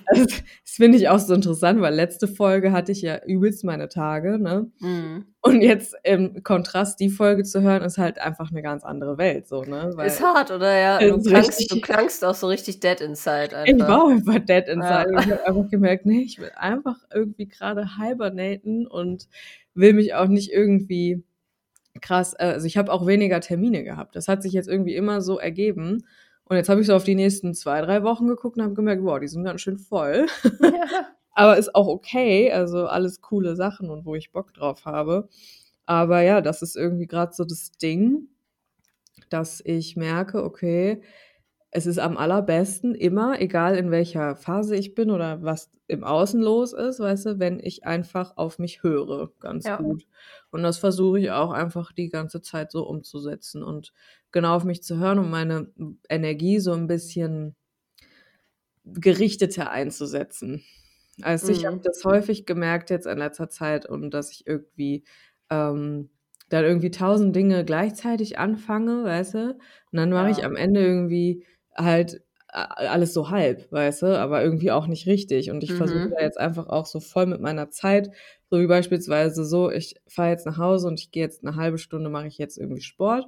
Also, das finde ich auch so interessant, weil letzte Folge hatte ich ja übelst meine Tage, ne? Mhm. Und jetzt im Kontrast die Folge zu hören, ist halt einfach eine ganz andere Welt, so, ne? Weil Ist hart, oder? Ja, du klangst, du klangst auch so richtig dead inside ich einfach. war auch einfach dead inside. Ja. Ich habe einfach gemerkt, nee, ich will einfach irgendwie gerade hibernaten und will mich auch nicht irgendwie krass, äh, also ich habe auch weniger Termine gehabt. Das hat sich jetzt irgendwie immer so ergeben. Und jetzt habe ich so auf die nächsten zwei, drei Wochen geguckt und habe gemerkt, wow, die sind ganz schön voll. Ja. Aber ist auch okay, also alles coole Sachen und wo ich Bock drauf habe. Aber ja, das ist irgendwie gerade so das Ding, dass ich merke, okay, es ist am allerbesten immer, egal in welcher Phase ich bin oder was im Außen los ist, weißt du, wenn ich einfach auf mich höre, ganz Ja. gut. Und das versuche ich auch einfach die ganze Zeit so umzusetzen und genau auf mich zu hören und meine Energie so ein bisschen gerichteter einzusetzen. Also ich habe Mhm. das häufig gemerkt jetzt in letzter Zeit und dass ich irgendwie ähm, dann irgendwie tausend Dinge gleichzeitig anfange, weißt du? Und dann mache ich Ja. am Ende irgendwie halt alles so halb, weißt du, aber irgendwie auch nicht richtig. Und ich versuche Mhm. da jetzt einfach auch so voll mit meiner Zeit, so wie beispielsweise so, ich fahre jetzt nach Hause und ich gehe jetzt 'ne halbe Stunde mache ich jetzt irgendwie Sport.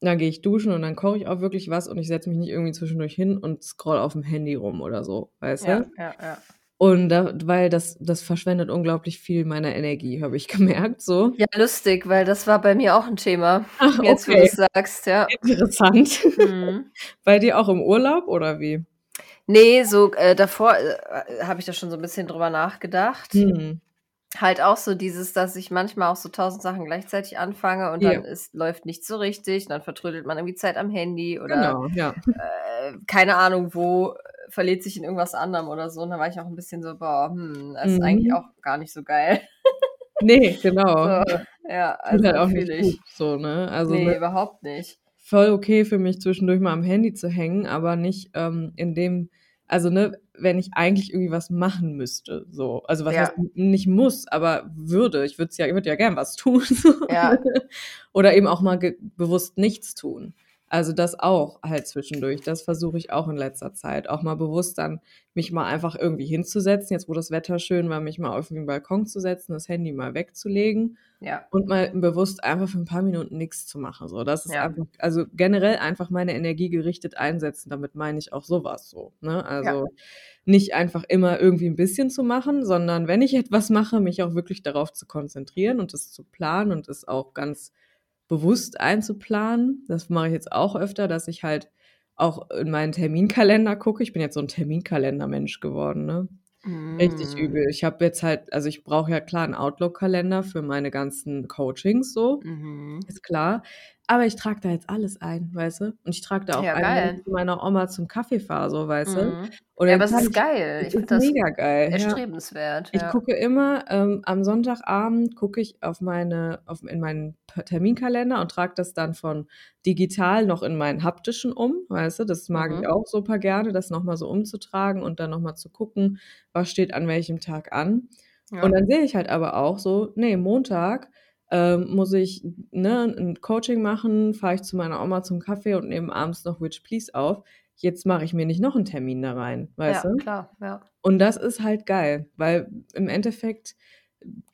Dann gehe ich duschen und dann koche ich auch wirklich was und ich setze mich nicht irgendwie zwischendurch hin und scrolle aufm Handy rum oder so, weißt Ja, du? ja, ja. Und da weil das das verschwendet unglaublich viel meiner Energie, habe ich gemerkt so. Ja, lustig, weil das war bei mir auch 'n Thema, Ach, jetzt, wo okay. du's sagst, ja. Interessant. Mhm. Bei dir auch im Urlaub oder wie? Ne, so, äh, davor, äh, habe ich da schon so 'n bisschen drüber nachgedacht. Mhm. Halt auch so dieses, dass ich manchmal auch so 1.000 Sachen gleichzeitig anfange und Ja. dann ist läuft nichts so richtig, dann vertrödelt man irgendwie Zeit am Handy oder, Genau, ja. äh, keine Ahnung wo, verliert sich in irgendwas anderem oder so. Und da war ich auch 'n bisschen so: „Boah, hm, das ist eigentlich Mhm. auch gar nicht so geil.“ Ne, genau. So, Ja. Tut also halt auch nicht gut so, ne? Also, Ne, ne überhaupt nicht. voll okay für mich, zwischendurch mal am Handy zu hängen, aber nicht, ähm, in dem also, ne, wenn ich eigentlich irgendwie was machen müsste, so. Also, was heißt Ja. n nicht muss, aber würde. Ich würde ja ich würde ja gern was tun so. Ja. Oder eben auch mal bewusst nichts tun. Also, das auch halt zwischendurch. Das versuche ich auch in letzter Zeit, auch mal bewusst dann mich mal einfach irgendwie hinzusetzen, jetzt wo das Wetter schön war, mich mal auf den Balkon zu setzen, das Handy mal wegzulegen Ja. und mal bewusst einfach für 'n paar Minuten nix zu machen, so. Das ist Ja. einfach also, generell einfach meine Energie gerichtet einsetzen. Damit meine ich auch so was so, ne? Ja. Also, nicht einfach immer irgendwie 'n bisschen zu machen, sondern wenn ich etwas mache, mich auch wirklich darauf zu konzentrieren und das zu planen und es auch ganz bewusst einzuplanen. Das mache ich jetzt auch öfter, dass ich halt auch in meinen Terminkalender gucke. Ich bin jetzt so 'n Terminkalendermensch geworden, ne? Richtig Hm. übel. Ich habe jetzt halt also, ich brauche ja klar 'n Outlook-Kalender für meine ganzen Coachings so, Mhm. ist klar. Aber ich trage da jetzt alles ein, weißt du? Und ich trage da auch Ja, ein, ich zu meiner Oma zum Kaffee fahre, so, weißt du? Mhm. Und Ja, aber es ist ich geil. Ich finde das mega geil, ja. erstrebenswert, Ich ja. gucke immer, ähm, am Sonntagabend gucke ich auf meine auf in meinen Terminkalender und trage das dann von digital noch in meinen haptischen um, weißt du? Das mag ich Mhm. auch super gerne, das noch mal so umzutragen und dann noch mal zu gucken, was steht an welchem Tag an. Und Ja. dann sehe ich halt aber auch so, ne, Montag, ähm, muss ich, ne, 'n Coaching machen, fahre ich zu meiner Oma zum Kaffee und nehme abends noch „Witch Please“ auf. Jetzt mache ich mir nicht noch 'n Termin da rein, weißt Ja, du? klar, ja. Und das ist halt geil, weil im Endeffekt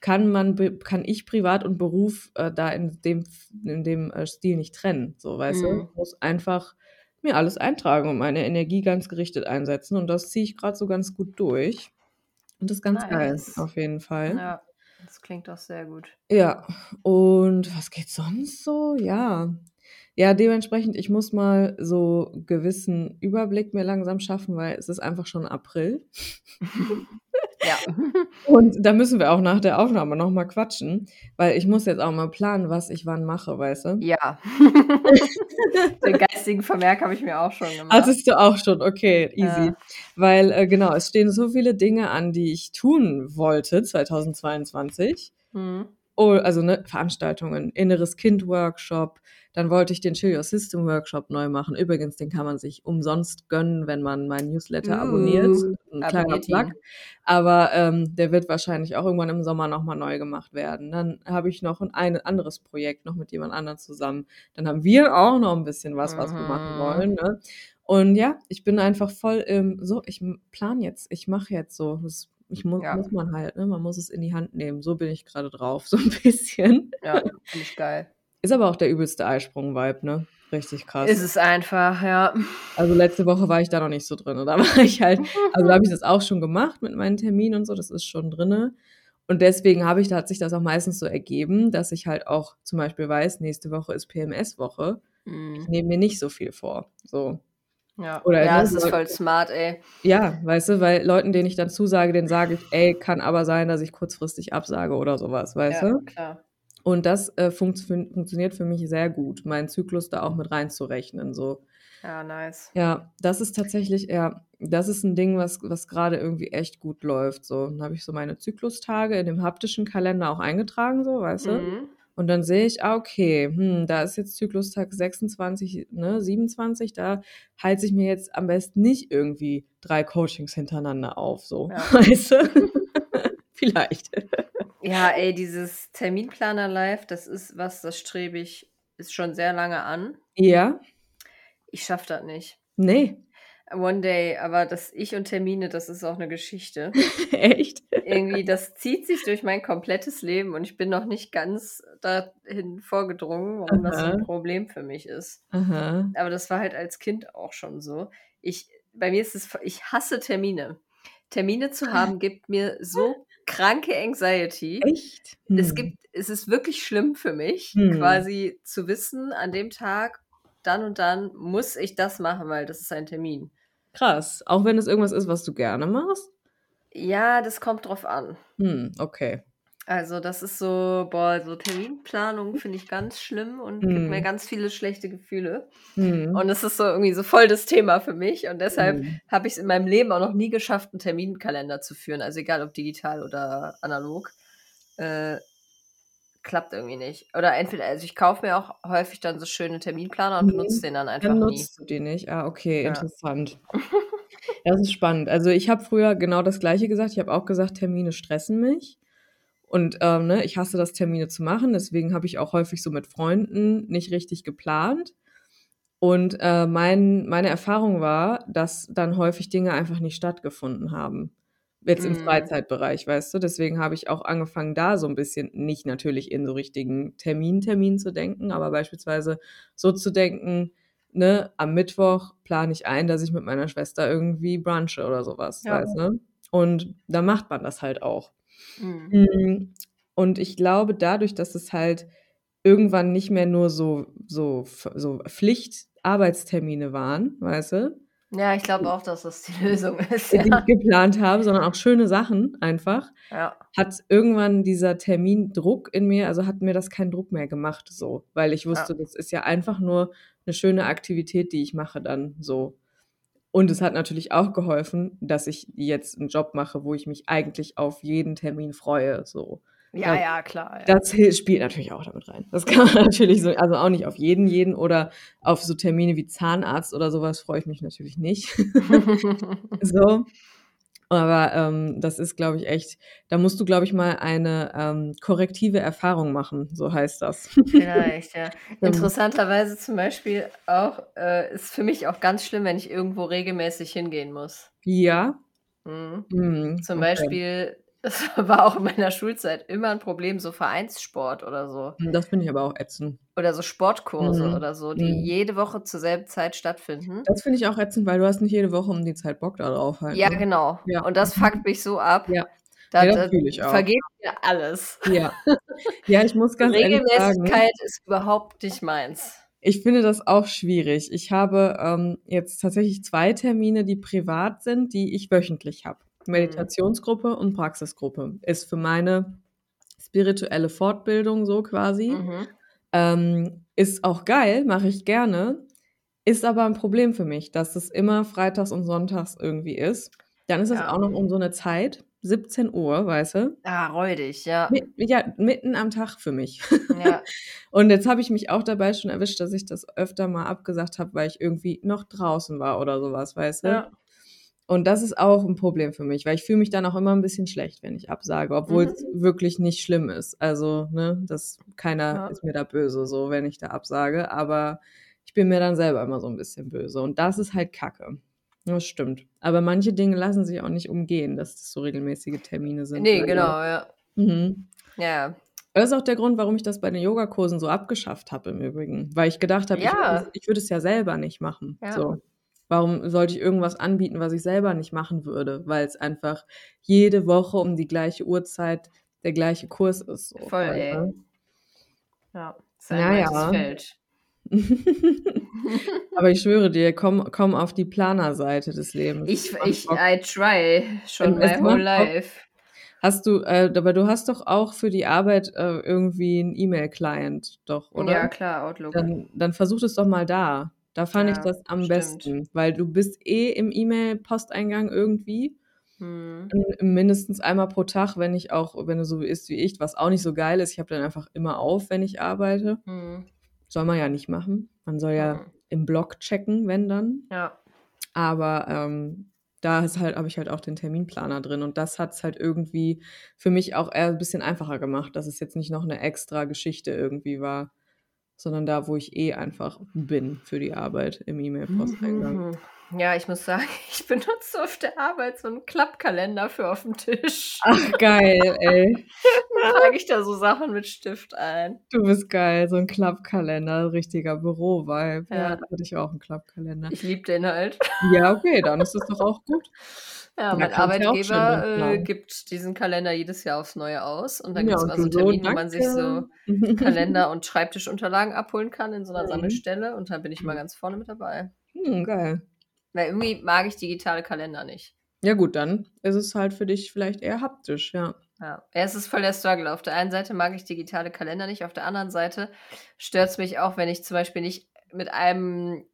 kann man kann ich Privat und Beruf, äh, da in dem in dem, äh, Stil nicht trennen, so, weißt du? Mhm. Ich muss einfach mir alles eintragen und meine Energie ganz gerichtet einsetzen und das ziehe ich grad so ganz gut durch. Und das ist ganz geil, Nice. auf jeden Fall. Ja, das klingt doch sehr gut. Ja, und was geht sonst so? Ja. Ja, dementsprechend, ich muss mal so gewissen Überblick mir langsam schaffen, weil es ist einfach schon April. Ja. Und da müssen wir auch nach der Aufnahme noch mal quatschen, weil ich muss jetzt auch mal planen, was ich wann mache, weißt du? Ja. Den geistigen Vermerk habe ich mir auch schon gemacht. Hattest du auch schon, okay, easy. Ja. Weil, äh, genau, es stehen so viele Dinge an, die ich tun wollte 2022. Mhm. Oh, also, ne, Veranstaltungen, Inneres Kind Workshop, dann wollte ich den Chill Your System Workshop neu machen. Übrigens, den kann man sich umsonst gönnen, wenn man meinen Newsletter abonniert. Uh, 'N kleiner abonniert Plug. Aber, ähm, der wird wahrscheinlich auch irgendwann im Sommer noch mal neu gemacht werden. Dann habe ich noch 'n ein anderes Projekt noch mit jemand anderem zusammen. Dann haben wir auch noch 'n bisschen was, was wir machen Mhm. wollen, ne? Und ja, ich bin einfach voll im so, ich m plane jetzt, ich mache jetzt so. Das ich mu Ja. muss man halt, ne? Man muss es in die Hand nehmen. So bin ich grade drauf, so 'n bisschen. Ja, finde ich geil. Ist aber auch der übelste Eisprung-Vibe, ne? Richtig krass. Ist es einfach, ja. Also, letzte Woche war ich da noch nicht so drin. Da war ich halt also, da habe ich das auch schon gemacht mit meinen Terminen und so, das ist schon drinne. Und deswegen habe ich da hat sich das auch meistens so ergeben, dass ich halt auch zum Beispiel weiß, nächste Woche ist PMS-Woche. Ich Mhm. nehme mir nicht so viel vor, so. Ja. Oder, Ja, es ist voll smart, ey. Ja, weißt du, weil Leuten, denen ich dann zusage, denen sage ich: „Ey, kann aber sein, dass ich kurzfristig absage“ oder so was, weißt Ja, du? klar. Und das, äh, funktz fun funktioniert für mich sehr gut, meinen Zyklus da auch mit reinzurechnen, so. Ja, nice. Ja, das ist tatsächlich ja, das ist 'n Ding, was was grade irgendwie echt gut läuft, so. Dann habe ich so meine Zyklustage in dem haptischen Kalender auch eingetragen so, weißt du? Mhm. Und dann sehe ich, ah, okay, hm, da ist jetzt Zyklustag 26, ne, 27, da heize ich mir jetzt am besten nicht irgendwie 3 Coachings hintereinander auf, so, Ja. weißt du? Vielleicht. Ja, ey, dieses Terminplaner-Life, das ist was, das strebe ich ist schon sehr lange an. Ja. Ich schaffe das nicht. Ne. One day, aber das Ich und Termine, das ist auch eine Geschichte. Echt? Irgendwie, das zieht sich durch mein komplettes Leben und ich bin noch nicht ganz dahin vorgedrungen, warum das so Aha. ein Problem für mich ist. Aha. Aber das war halt als Kind auch schon so. Ich, bei mir ist es, ich hasse Termine. Termine zu haben gibt mir so kranke Anxiety. Echt? Es Hm. gibt, es ist wirklich schlimm für mich, Hm. quasi zu wissen, an dem Tag, dann und dann muss ich das machen, weil das ist ein Termin. Krass. Auch wenn es irgendwas ist, was du gerne machst? Ja, das kommt drauf an. Hm, okay. Also das ist so, boah, so Terminplanung finde ich ganz schlimm und gibt mir Hm. ganz viele schlechte Gefühle. Hm. Und es ist so irgendwie so voll das Thema für mich. Und deshalb Hm. habe ich es in meinem Leben auch noch nie geschafft, einen Terminkalender zu führen. Also egal ob digital oder analog. Äh, klappt irgendwie nicht. Oder entweder, also ich kaufe mir auch häufig dann so schöne Terminplaner und Mhm. benutze den dann einfach Dann nie. nutzt du die nicht. Ah, okay, Ja. interessant. Das ist spannend. Also ich habe früher genau das Gleiche gesagt. Ich habe auch gesagt, Termine stressen mich. Und ähm, ne, ich hasse das, Termine zu machen. Deswegen habe ich auch häufig so mit Freunden nicht richtig geplant. Und äh, mein, meine Erfahrung war, dass dann häufig Dinge einfach nicht stattgefunden haben. Jetzt im Mm. Freizeitbereich, weißt du? Deswegen habe ich auch angefangen, da so ein bisschen, nicht natürlich in so richtigen Termin, Termin zu denken, aber beispielsweise so zu denken, ne, am Mittwoch plane ich ein, dass ich mit meiner Schwester irgendwie brunche oder sowas, Ja. weißt du? Und da macht man das halt auch. Mm. Mm, Und ich glaube, dadurch, dass es halt irgendwann nicht mehr nur so, so, so Pflichtarbeitstermine waren, weißt du, Ja, ich glaube auch, dass das die Lösung ist. die ich Ja. geplant habe, sondern auch schöne Sachen einfach, ja. hat irgendwann dieser Termindruck in mir, also hat mir das keinen Druck mehr gemacht, so, weil ich wusste, das ist ja einfach nur eine schöne Aktivität, die ich mache dann so. Und es hat natürlich auch geholfen, dass ich jetzt einen Job mache, wo ich mich eigentlich auf jeden Termin freue, so. Ja, Ja. ja, klar. Ja. Das spielt natürlich auch damit rein. Das kann man natürlich so, also auch nicht auf jeden, jeden oder auf so Termine wie Zahnarzt oder sowas freue ich mich natürlich nicht. so. Aber ähm, das ist, glaube ich, echt, da musst du, glaube ich, mal eine ähm, korrektive Erfahrung machen, so heißt das. Vielleicht, ja. Interessanterweise zum Beispiel auch, äh, ist für mich auch ganz schlimm, wenn ich irgendwo regelmäßig hingehen muss. ja. Mhm. Hm, Zum okay. Beispiel, das war auch in meiner Schulzeit immer ein Problem, so Vereinssport oder so. Das finde ich aber auch ätzend. Oder so Sportkurse Mhm. oder so, die Mhm. jede Woche zur selben Zeit stattfinden. Das finde ich auch ätzend, weil du hast nicht jede Woche um die Zeit Bock darauf halt. Ja, ne? genau. Ja. Und das fuckt mich so ab. Ja. Da, Ja, da das ich auch. vergeht mir alles. Ja. ja, ich muss ganz ehrlich sagen. Regelmäßigkeit ist überhaupt nicht meins. Ich finde das auch schwierig. Ich habe ähm, jetzt tatsächlich zwei Termine, die privat sind, die ich wöchentlich habe. Meditationsgruppe und Praxisgruppe ist für meine spirituelle Fortbildung so quasi. Mhm. Ähm, ist auch geil, mache ich gerne. Ist aber ein Problem für mich, dass es immer freitags und sonntags irgendwie ist. Dann ist es Ja. auch noch um so eine Zeit, 17 Uhr, weißt du? Ah, räudig, ja. Mit, ja, mitten am Tag für mich. ja. Und jetzt habe ich mich auch dabei schon erwischt, dass ich das öfter mal abgesagt habe, weil ich irgendwie noch draußen war oder sowas, weißt du? ja. Und das ist auch ein Problem für mich, weil ich fühle mich dann auch immer ein bisschen schlecht, wenn ich absage, obwohl Mhm. es wirklich nicht schlimm ist. Also, ne, das keiner Ja. ist mir da böse, so wenn ich da absage, aber ich bin mir dann selber immer so ein bisschen böse und das ist halt Kacke. Das stimmt. Aber manche Dinge lassen sich auch nicht umgehen, dass das so regelmäßige Termine sind. Nee, genau, ja. Mhm. Ja. Das ist auch der Grund, warum ich das bei den Yogakursen so abgeschafft habe im Übrigen, weil ich gedacht habe, ich, Ja. würde es- ich würde es ja selber nicht machen. Ja. So. Warum sollte ich irgendwas anbieten, was ich selber nicht machen würde? Weil es einfach jede Woche um die gleiche Uhrzeit der gleiche Kurs ist. So, Voll, ey. Ja. Ist ein Naja. weites Feld. Aber ich schwöre dir, komm, komm auf die Planerseite des Lebens. Ich, ich. I try schon my whole life. Hast du, äh, aber du hast doch auch für die Arbeit äh, irgendwie einen E-Mail-Client, doch, oder? Ja, klar, Outlook. Dann, dann versuch es doch mal da. Da fand ich Ja, das am stimmt. besten, weil du bist eh im E-Mail-Posteingang irgendwie. Hm. Mindestens einmal pro Tag, wenn ich auch, wenn du so isst wie ich, was auch nicht so geil ist. Ich habe dann einfach immer auf, wenn ich arbeite. Hm. Soll man ja nicht machen. Man soll ja Mhm. im Blog checken, wenn dann. Ja. Aber ähm, da ist halt, habe ich halt auch den Terminplaner drin und das hat es halt irgendwie für mich auch eher ein bisschen einfacher gemacht, dass es jetzt nicht noch eine extra Geschichte irgendwie war, sondern da, wo ich eh einfach bin für die Arbeit im E-Mail-Posteingang. Mhm. Ja, ich muss sagen, ich benutze auf der Arbeit so einen Klappkalender für auf dem Tisch. Ach, geil, ey. Dann trage ich da so Sachen mit Stift ein. Du bist geil, so ein Klappkalender, richtiger Büro-Vibe. Ja, Ja. da hatte ich auch einen Klappkalender. Ich liebe den halt. Ja, okay, dann ist es doch auch gut. Ja, mein Arbeitgeber äh, planen. gibt diesen Kalender jedes Jahr aufs Neue aus. Und dann Ja, gibt es mal so einen du so, wo man sich so. Kalender und Schreibtischunterlagen abholen kann in so einer Mhm. Sammelstelle. Und da bin ich mal ganz vorne mit dabei. Hm, geil. Weil irgendwie mag ich digitale Kalender nicht. Ja, gut, dann ist es halt für dich vielleicht eher haptisch, ja. Ja, Ja, es ist voll der Struggle. Auf der einen Seite mag ich digitale Kalender nicht, auf der anderen Seite stört es mich auch, wenn ich zum Beispiel nicht mit einem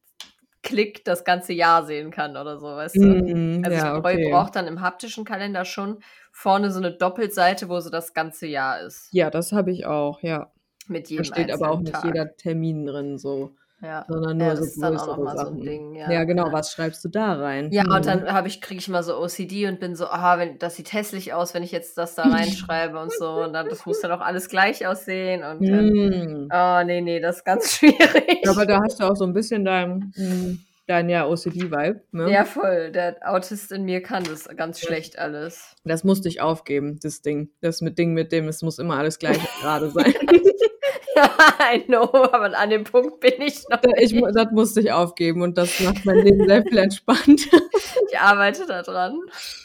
Klick das ganze Jahr sehen kann oder so, weißt du? Mhm, Also ja, ich brauche okay. brauch dann im haptischen Kalender schon vorne so eine Doppelseite, wo so das ganze Jahr ist. Ja, das habe ich auch, ja. Mit Da jedem steht aber auch nicht Tag. jeder Termin drin, so, Ja. sondern Ja, nur das so ist dann auch größere noch mal so ein. Ding, Ja, ja. genau, Ja. was schreibst du da rein? Ja, und Mhm. dann habe ich, kriege ich immer so OCD und bin so, ah, wenn, das sieht hässlich aus, wenn ich jetzt das da reinschreibe und so. Und dann, das muss dann auch alles gleich aussehen. Und Mhm. oh, nee, nee, das ist ganz schwierig. Ja, aber da hast du auch so ein bisschen dein, mm, dein ja, OCD-Vibe, ne? Ja, voll. Der Autist in mir kann das ganz schlecht alles. Das musste ich aufgeben, das Ding. Das mit Ding mit dem, es muss immer alles gleich gerade sein. I know, aber an dem Punkt bin ich noch ich, das musste ich aufgeben und das macht mein Leben sehr viel entspannter. Ich arbeite da dran.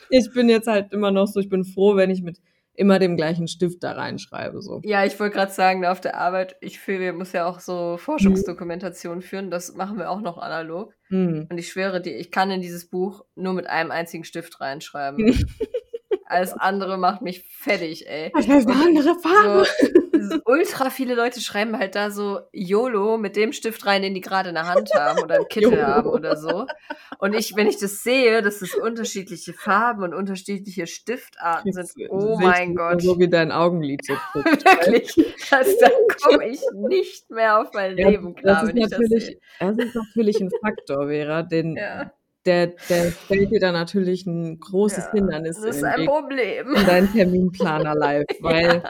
Ich bin jetzt halt immer noch so, ich bin froh, wenn ich mit immer dem gleichen Stift da reinschreibe. So. Ja, ich wollte gerade sagen, auf der Arbeit, ich fühle, wir muss ja auch so Forschungsdokumentation führen. Das machen wir auch noch analog. Hm. Und ich schwöre dir, ich kann in dieses Buch nur mit einem einzigen Stift reinschreiben. Alles andere macht mich fertig, ey. Das heißt andere Farbe. So ultra viele Leute schreiben halt da so YOLO mit dem Stift rein, den die gerade in der Hand haben oder im Kittel YOLO. haben oder so. Und ich, wenn ich das sehe, dass es unterschiedliche Farben und unterschiedliche Stiftarten sind, Jetzt oh mein Gott. So wie dein Augenlid so guckt. Wirklich, also, da komme ich nicht mehr auf mein Ja, Leben klar, das, ist wenn ich das natürlich, sehe. das ist natürlich ein Faktor, Vera, den, Ja, der, der stellt dir da natürlich ein großes ja, Hindernis das ist ein Problem. in deinen Terminplaner live, weil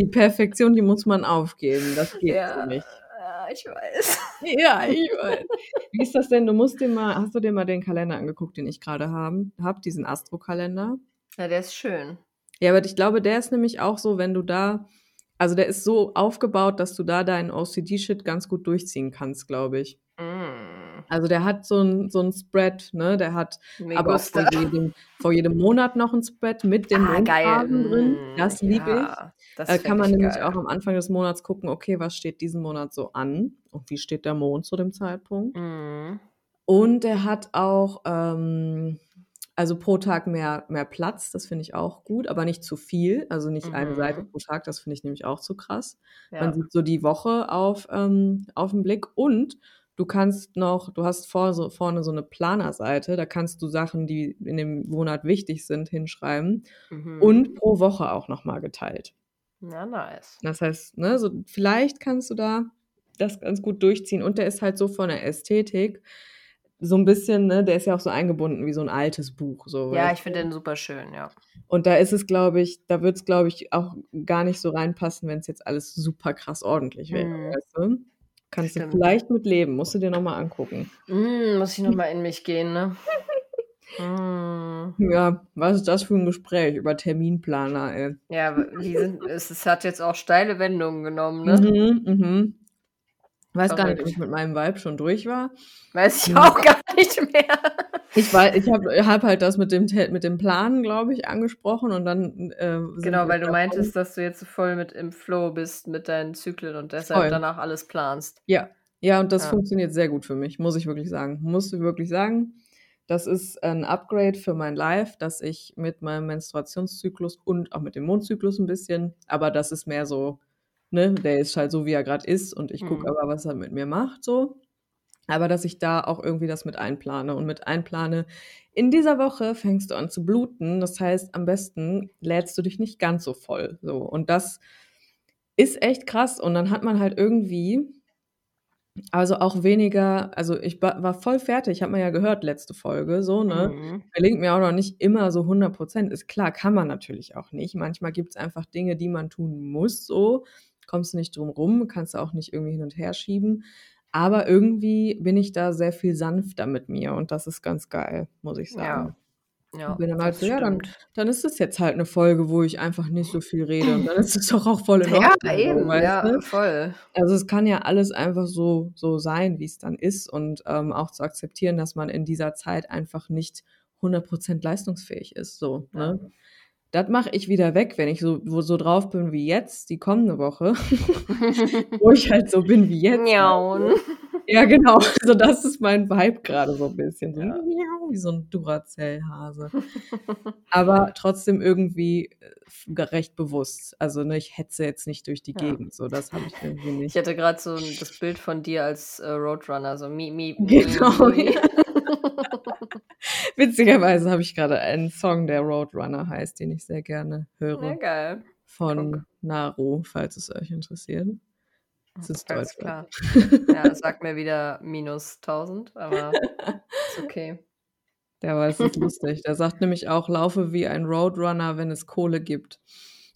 die Perfektion, die muss man aufgeben. Das geht Ja, nicht. ja, ich weiß. Ja, ich weiß. Wie ist das denn? Du musst dir mal, hast du dir mal den Kalender angeguckt, den ich gerade haben, hab, diesen Astro-Kalender? Ja, der ist schön. Ja, aber ich glaube, der ist nämlich auch so, wenn du da, also der ist so aufgebaut, dass du da deinen OCD-Shit ganz gut durchziehen kannst, glaube ich. Mm, Also der hat so ein, so ein Spread, ne? Der hat me aber vor jedem, vor jedem Monat noch ein Spread mit den Ah. Mondphasen drin. Mm, Das liebe ich. ja, das Äh, find kann man ich nämlich geil. auch am Anfang des Monats gucken, okay, was steht diesen Monat so an und wie steht der Mond zu dem Zeitpunkt. Mm. Und er hat auch, ähm, also pro Tag mehr, mehr Platz, das finde ich auch gut, aber nicht zu viel, also nicht eine Seite Mhm. pro Tag, das finde ich nämlich auch zu krass. Man Ja. sieht so die Woche auf, ähm, auf den Blick und du kannst noch, du hast vor, so, vorne so eine Planerseite, da kannst du Sachen, die in dem Monat wichtig sind, hinschreiben Mhm. und pro Woche auch nochmal geteilt. Ja, nice. Das heißt, ne, so vielleicht kannst du da das ganz gut durchziehen. Und der ist halt so von der Ästhetik so ein bisschen, ne, der ist ja auch so eingebunden wie so ein altes Buch. So, Ja, ich finde den super schön, ja. Und da ist es, glaube ich, da wird es, glaube ich, auch gar nicht so reinpassen, wenn es jetzt alles super krass ordentlich wäre. Mhm. Weißt du? Kannst Stimmt. du vielleicht mit leben, musst du dir nochmal angucken. Mm, muss ich nochmal in mich gehen, ne? Mm. Ja, was ist das für ein Gespräch über Terminplaner, ey? Ja, die sind, es, es hat jetzt auch steile Wendungen genommen, ne? Mhm, mhm. Weiß gar nicht, ob ich mit meinem Vibe schon durch war. Weiß ich Mhm. auch gar nicht mehr. Ich ich habe hab halt das mit dem, mit dem Plan, glaube ich, angesprochen und dann. Äh, Genau, weil du meintest, dass du jetzt voll mit im Flow bist mit deinen Zyklen und deshalb Voll. danach alles planst. Ja, ja, und das Ja. funktioniert sehr gut für mich, muss ich wirklich sagen. Muss ich wirklich sagen. Das ist ein Upgrade für mein Life, dass ich mit meinem Menstruationszyklus und auch mit dem Mondzyklus ein bisschen, aber das ist mehr so, ne, der ist halt so, wie er gerade ist und ich gucke Mhm. aber, was er mit mir macht, so. Aber dass ich da auch irgendwie das mit einplane und mit einplane, in dieser Woche fängst du an zu bluten. Das heißt, am besten lädst du dich nicht ganz so voll. So. Und das ist echt krass. Und dann hat man halt irgendwie, also auch weniger, also ich war voll fertig, hat man ja gehört, letzte Folge, so, ne? Mhm. Gelingt mir auch noch nicht immer so 100 Prozent. Ist klar, kann man natürlich auch nicht. Manchmal gibt es einfach Dinge, die man tun muss, so. Kommst du nicht drum rum, kannst du auch nicht irgendwie hin und her schieben. Aber irgendwie bin ich da sehr viel sanfter mit mir und das ist ganz geil, muss ich sagen. Ja. Ja, bin dann halt so, ja, dann, dann ist es jetzt halt eine Folge, wo ich einfach nicht so viel rede und dann ist es doch auch voll in Ja, Ordnung, so, eben, weißt ja, du? voll. Also es kann ja alles einfach so, so sein, wie es dann ist und ähm, auch zu akzeptieren, dass man in dieser Zeit einfach nicht 100% leistungsfähig ist. So, Ja. ne? Das mache ich wieder weg, wenn ich so, wo so drauf bin wie jetzt, die kommende Woche, wo ich halt so bin wie jetzt. Miauen. Ja, genau. Also das ist mein Vibe gerade so ein bisschen. So Ja. wie so ein Duracell-Hase. Aber trotzdem irgendwie äh, recht bewusst. Also ne, ich hetze jetzt nicht durch die Ja. Gegend. So, das habe ich irgendwie Ich nicht. hatte gerade so das Bild von dir als äh, Roadrunner, so mi, mi, mi, Genau, mi. ja. Witzigerweise habe ich gerade einen Song, der Roadrunner heißt, den ich sehr gerne höre. geil. Von Guck. Naru, falls es euch interessiert. Es ist Deutschrap. klar. Ja, sagt mir wieder minus 1000, aber ist okay. Der war es ist lustig. Der sagt nämlich auch, laufe wie ein Roadrunner, wenn es Kohle gibt.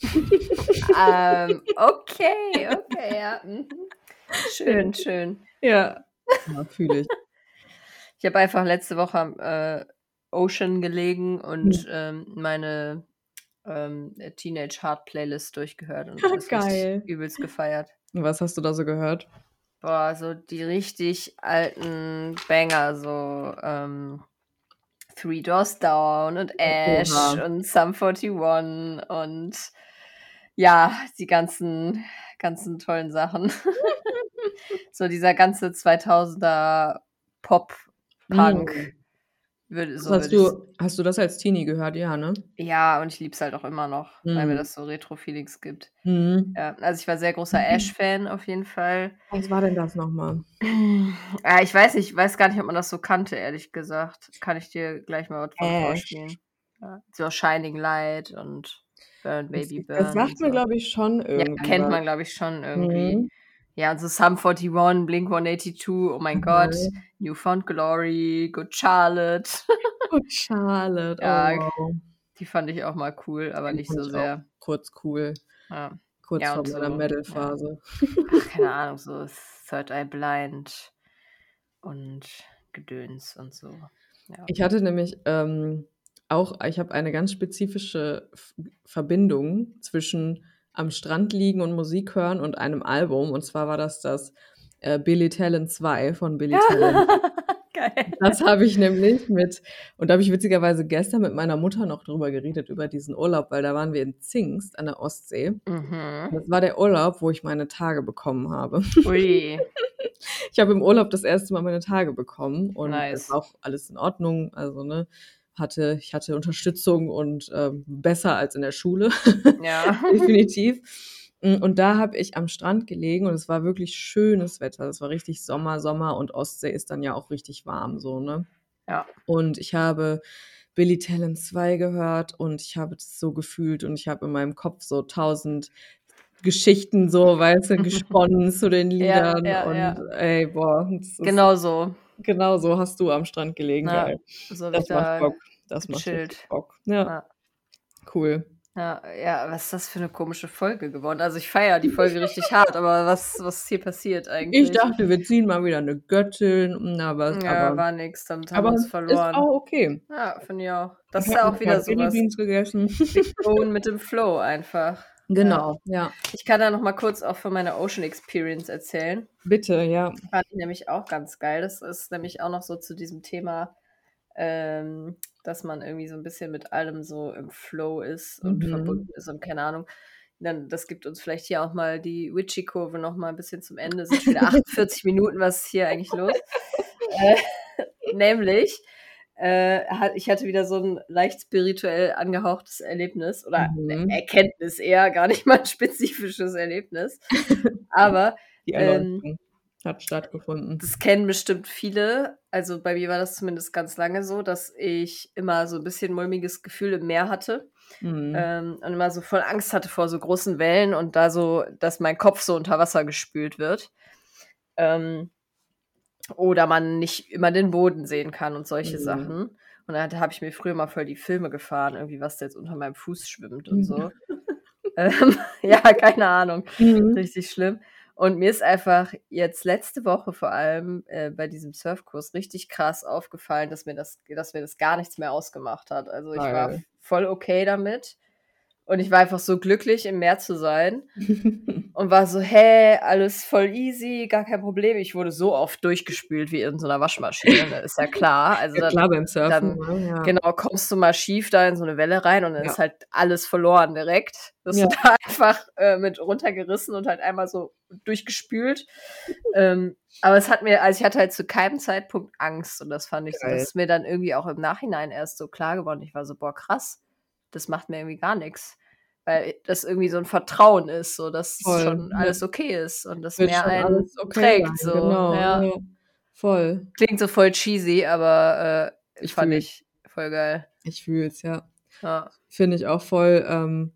ähm, okay, okay, ja. Mhm. Schön, schön. Ja. Ja, fühle ich. Ich habe einfach letzte Woche am äh, Ocean gelegen und ähm, meine ähm, Teenage Heart Playlist durchgehört und das Geil. übelst gefeiert. Was hast du da so gehört? Boah, so die richtig alten Banger, so ähm, Three Doors Down und Ash Oha. und Sum 41 und ja, die ganzen, ganzen tollen Sachen. so dieser ganze 2000er Pop-Punk. Würde, Das so hast, du, hast du das als Teenie gehört? Ja, ne? Ja, und ich liebe es halt auch immer noch, weil mir Mhm. das so Retro-Feelings gibt. Mhm. Ja, also ich war sehr großer Ash-Fan auf jeden Fall. Was war denn das nochmal? Ja, ich weiß nicht, ich weiß gar nicht, ob man das so kannte, ehrlich gesagt. Kann ich dir gleich mal was von Ash. vorspielen. Ja, so Shining Light und Burn Baby Burn. Das sagt mir, so. glaube ich, schon Ja, irgendwie. kennt was. man, glaube ich, schon irgendwie. Ja, und so Sum 41, Blink 182, oh mein Gott, Mhm. Newfound Glory, Good Charlotte. Gut, Charlotte. Ja, Oh, wow. Die fand ich auch mal cool, aber Die nicht so sehr. Kurz cool. Ja. Kurz Ja, vor meiner so, Metal-Phase. Ach, keine Ahnung, so Third Eye Blind und Gedöns und so. Ja. Ich hatte nämlich ähm, auch, ich habe eine ganz spezifische Verbindung zwischen am Strand liegen und Musik hören und einem Album. Und zwar war das das äh, Billy Talent 2 von Billy Talent. Geil. Das habe ich nämlich mit, und da habe ich witzigerweise gestern mit meiner Mutter noch drüber geredet, über diesen Urlaub, weil da waren wir in Zingst an der Ostsee. Mhm. Das war der Urlaub, wo ich meine Tage bekommen habe. Ui. Ich habe im Urlaub das erste Mal meine Tage bekommen und Nice. es war auch alles in Ordnung. Also, ne, hatte, ich hatte Unterstützung und ähm, besser als in der Schule, Ja. definitiv. Mm, Und da habe ich am Strand gelegen und es war wirklich schönes Wetter. Es war richtig Sommer, Sommer und Ostsee ist dann ja auch richtig warm, so, ne? Ja. Und ich habe Billy Talent 2 gehört und ich habe das so gefühlt und ich habe in meinem Kopf so tausend Geschichten so, weißt du, gesponnen zu den Ja, Liedern ja, und ja. ey, boah, Genau so. Genau so hast du am Strand gelegen, Ja, geil. so Das macht Bock, das macht Bock. Ja, Ja. cool. Ja, ja, was ist das für eine komische Folge geworden? Also ich feiere die Folge richtig hart, aber was, was ist hier passiert eigentlich? Ich dachte, wir ziehen mal wieder eine Göttin, aber, ja, aber, war nix, damit haben aber wir uns ist verloren. auch okay. Ja, finde ich auch. Das Ich ist ja auch wieder sowas. Beans gegessen. Going mit dem Flow einfach. Genau, ja. Ich kann da noch mal kurz auch von meiner Ocean Experience erzählen. Bitte, ja. Fand ich nämlich auch ganz geil. Das ist nämlich auch noch so zu diesem Thema, ähm, dass man irgendwie so ein bisschen mit allem so im Flow ist und Mhm. verbunden ist und keine Ahnung. Dann, das gibt uns vielleicht hier auch mal die Witchy-Kurve noch mal ein bisschen zum Ende. Es sind wieder 48 Minuten. Was ist hier eigentlich los? äh, nämlich, ich hatte wieder so ein leicht spirituell angehauchtes Erlebnis oder Mhm. Erkenntnis eher, gar nicht mal ein spezifisches Erlebnis. Aber Die Ähm, hat stattgefunden. das kennen bestimmt viele. Also bei mir war das zumindest ganz lange so, dass ich immer so ein bisschen mulmiges Gefühl im Meer hatte Mhm. ähm, und immer so voll Angst hatte vor so großen Wellen und da so, dass mein Kopf so unter Wasser gespült wird. Ähm, oder man nicht immer den Boden sehen kann und solche Mhm. Sachen. Und da habe ich mir früher mal voll die Filme gefahren, irgendwie was da jetzt unter meinem Fuß schwimmt und so. ähm, ja, keine Ahnung. Mhm. Richtig schlimm. Und mir ist einfach jetzt letzte Woche vor allem äh, bei diesem Surfkurs richtig krass aufgefallen, dass mir das, dass mir das gar nichts mehr ausgemacht hat. Also ich war Geil. voll okay damit. Und ich war einfach so glücklich, im Meer zu sein. und war so, hä, alles voll easy, gar kein Problem. Ich wurde so oft durchgespült wie in so einer Waschmaschine, ne? ist ja klar. Also ja, dann, klar, beim Surfen. dann ne? ja. genau, kommst du mal schief da in so eine Welle rein und dann Ja. ist halt alles verloren direkt. Das Ja. da einfach äh, mit runtergerissen und halt einmal so durchgespült. ähm, aber es hat mir, also ich hatte halt zu keinem Zeitpunkt Angst und das fand ich so, Geil. das ist mir dann irgendwie auch im Nachhinein erst so klar geworden. Ich war so, boah, krass, das macht mir irgendwie gar nichts. Weil das irgendwie so ein Vertrauen ist, so dass Voll, schon alles okay ist und das Wird schon einen okay trägt. sein, So. Genau, ja. ja. Voll. Klingt so voll cheesy, aber äh, Ich fand fühl- ich voll geil. Ich fühl's, ja. Ja. Finde ich auch voll, ähm,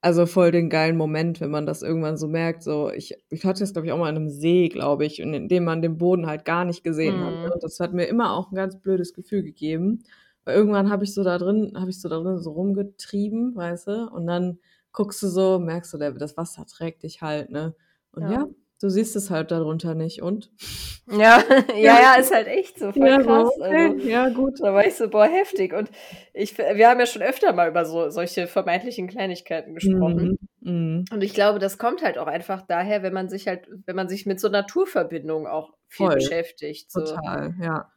also voll den geilen Moment, wenn man das irgendwann so merkt. So, ich, ich hatte das, glaube ich, auch mal in einem See, glaube ich, und in dem man den Boden halt gar nicht gesehen hat. Mhm. Ne? Und das hat mir immer auch ein ganz blödes Gefühl gegeben. Weil irgendwann habe ich so da drin, habe ich so da drin so rumgetrieben, weißt du? Und dann guckst du so, merkst du, der, das Wasser trägt dich halt, ne? Und Ja. ja, du siehst es halt darunter nicht. Und? Ja, ja, ja, ist halt echt so voll Ja, krass. okay, Also, ja, gut. da war ich so, boah, heftig. Und ich, wir haben ja schon öfter mal über so solche vermeintlichen Kleinigkeiten gesprochen. Mhm. Mhm. Und ich glaube, das kommt halt auch einfach daher, wenn man sich halt, wenn man sich mit so Naturverbindungen auch viel Voll. beschäftigt. So. Total, ja.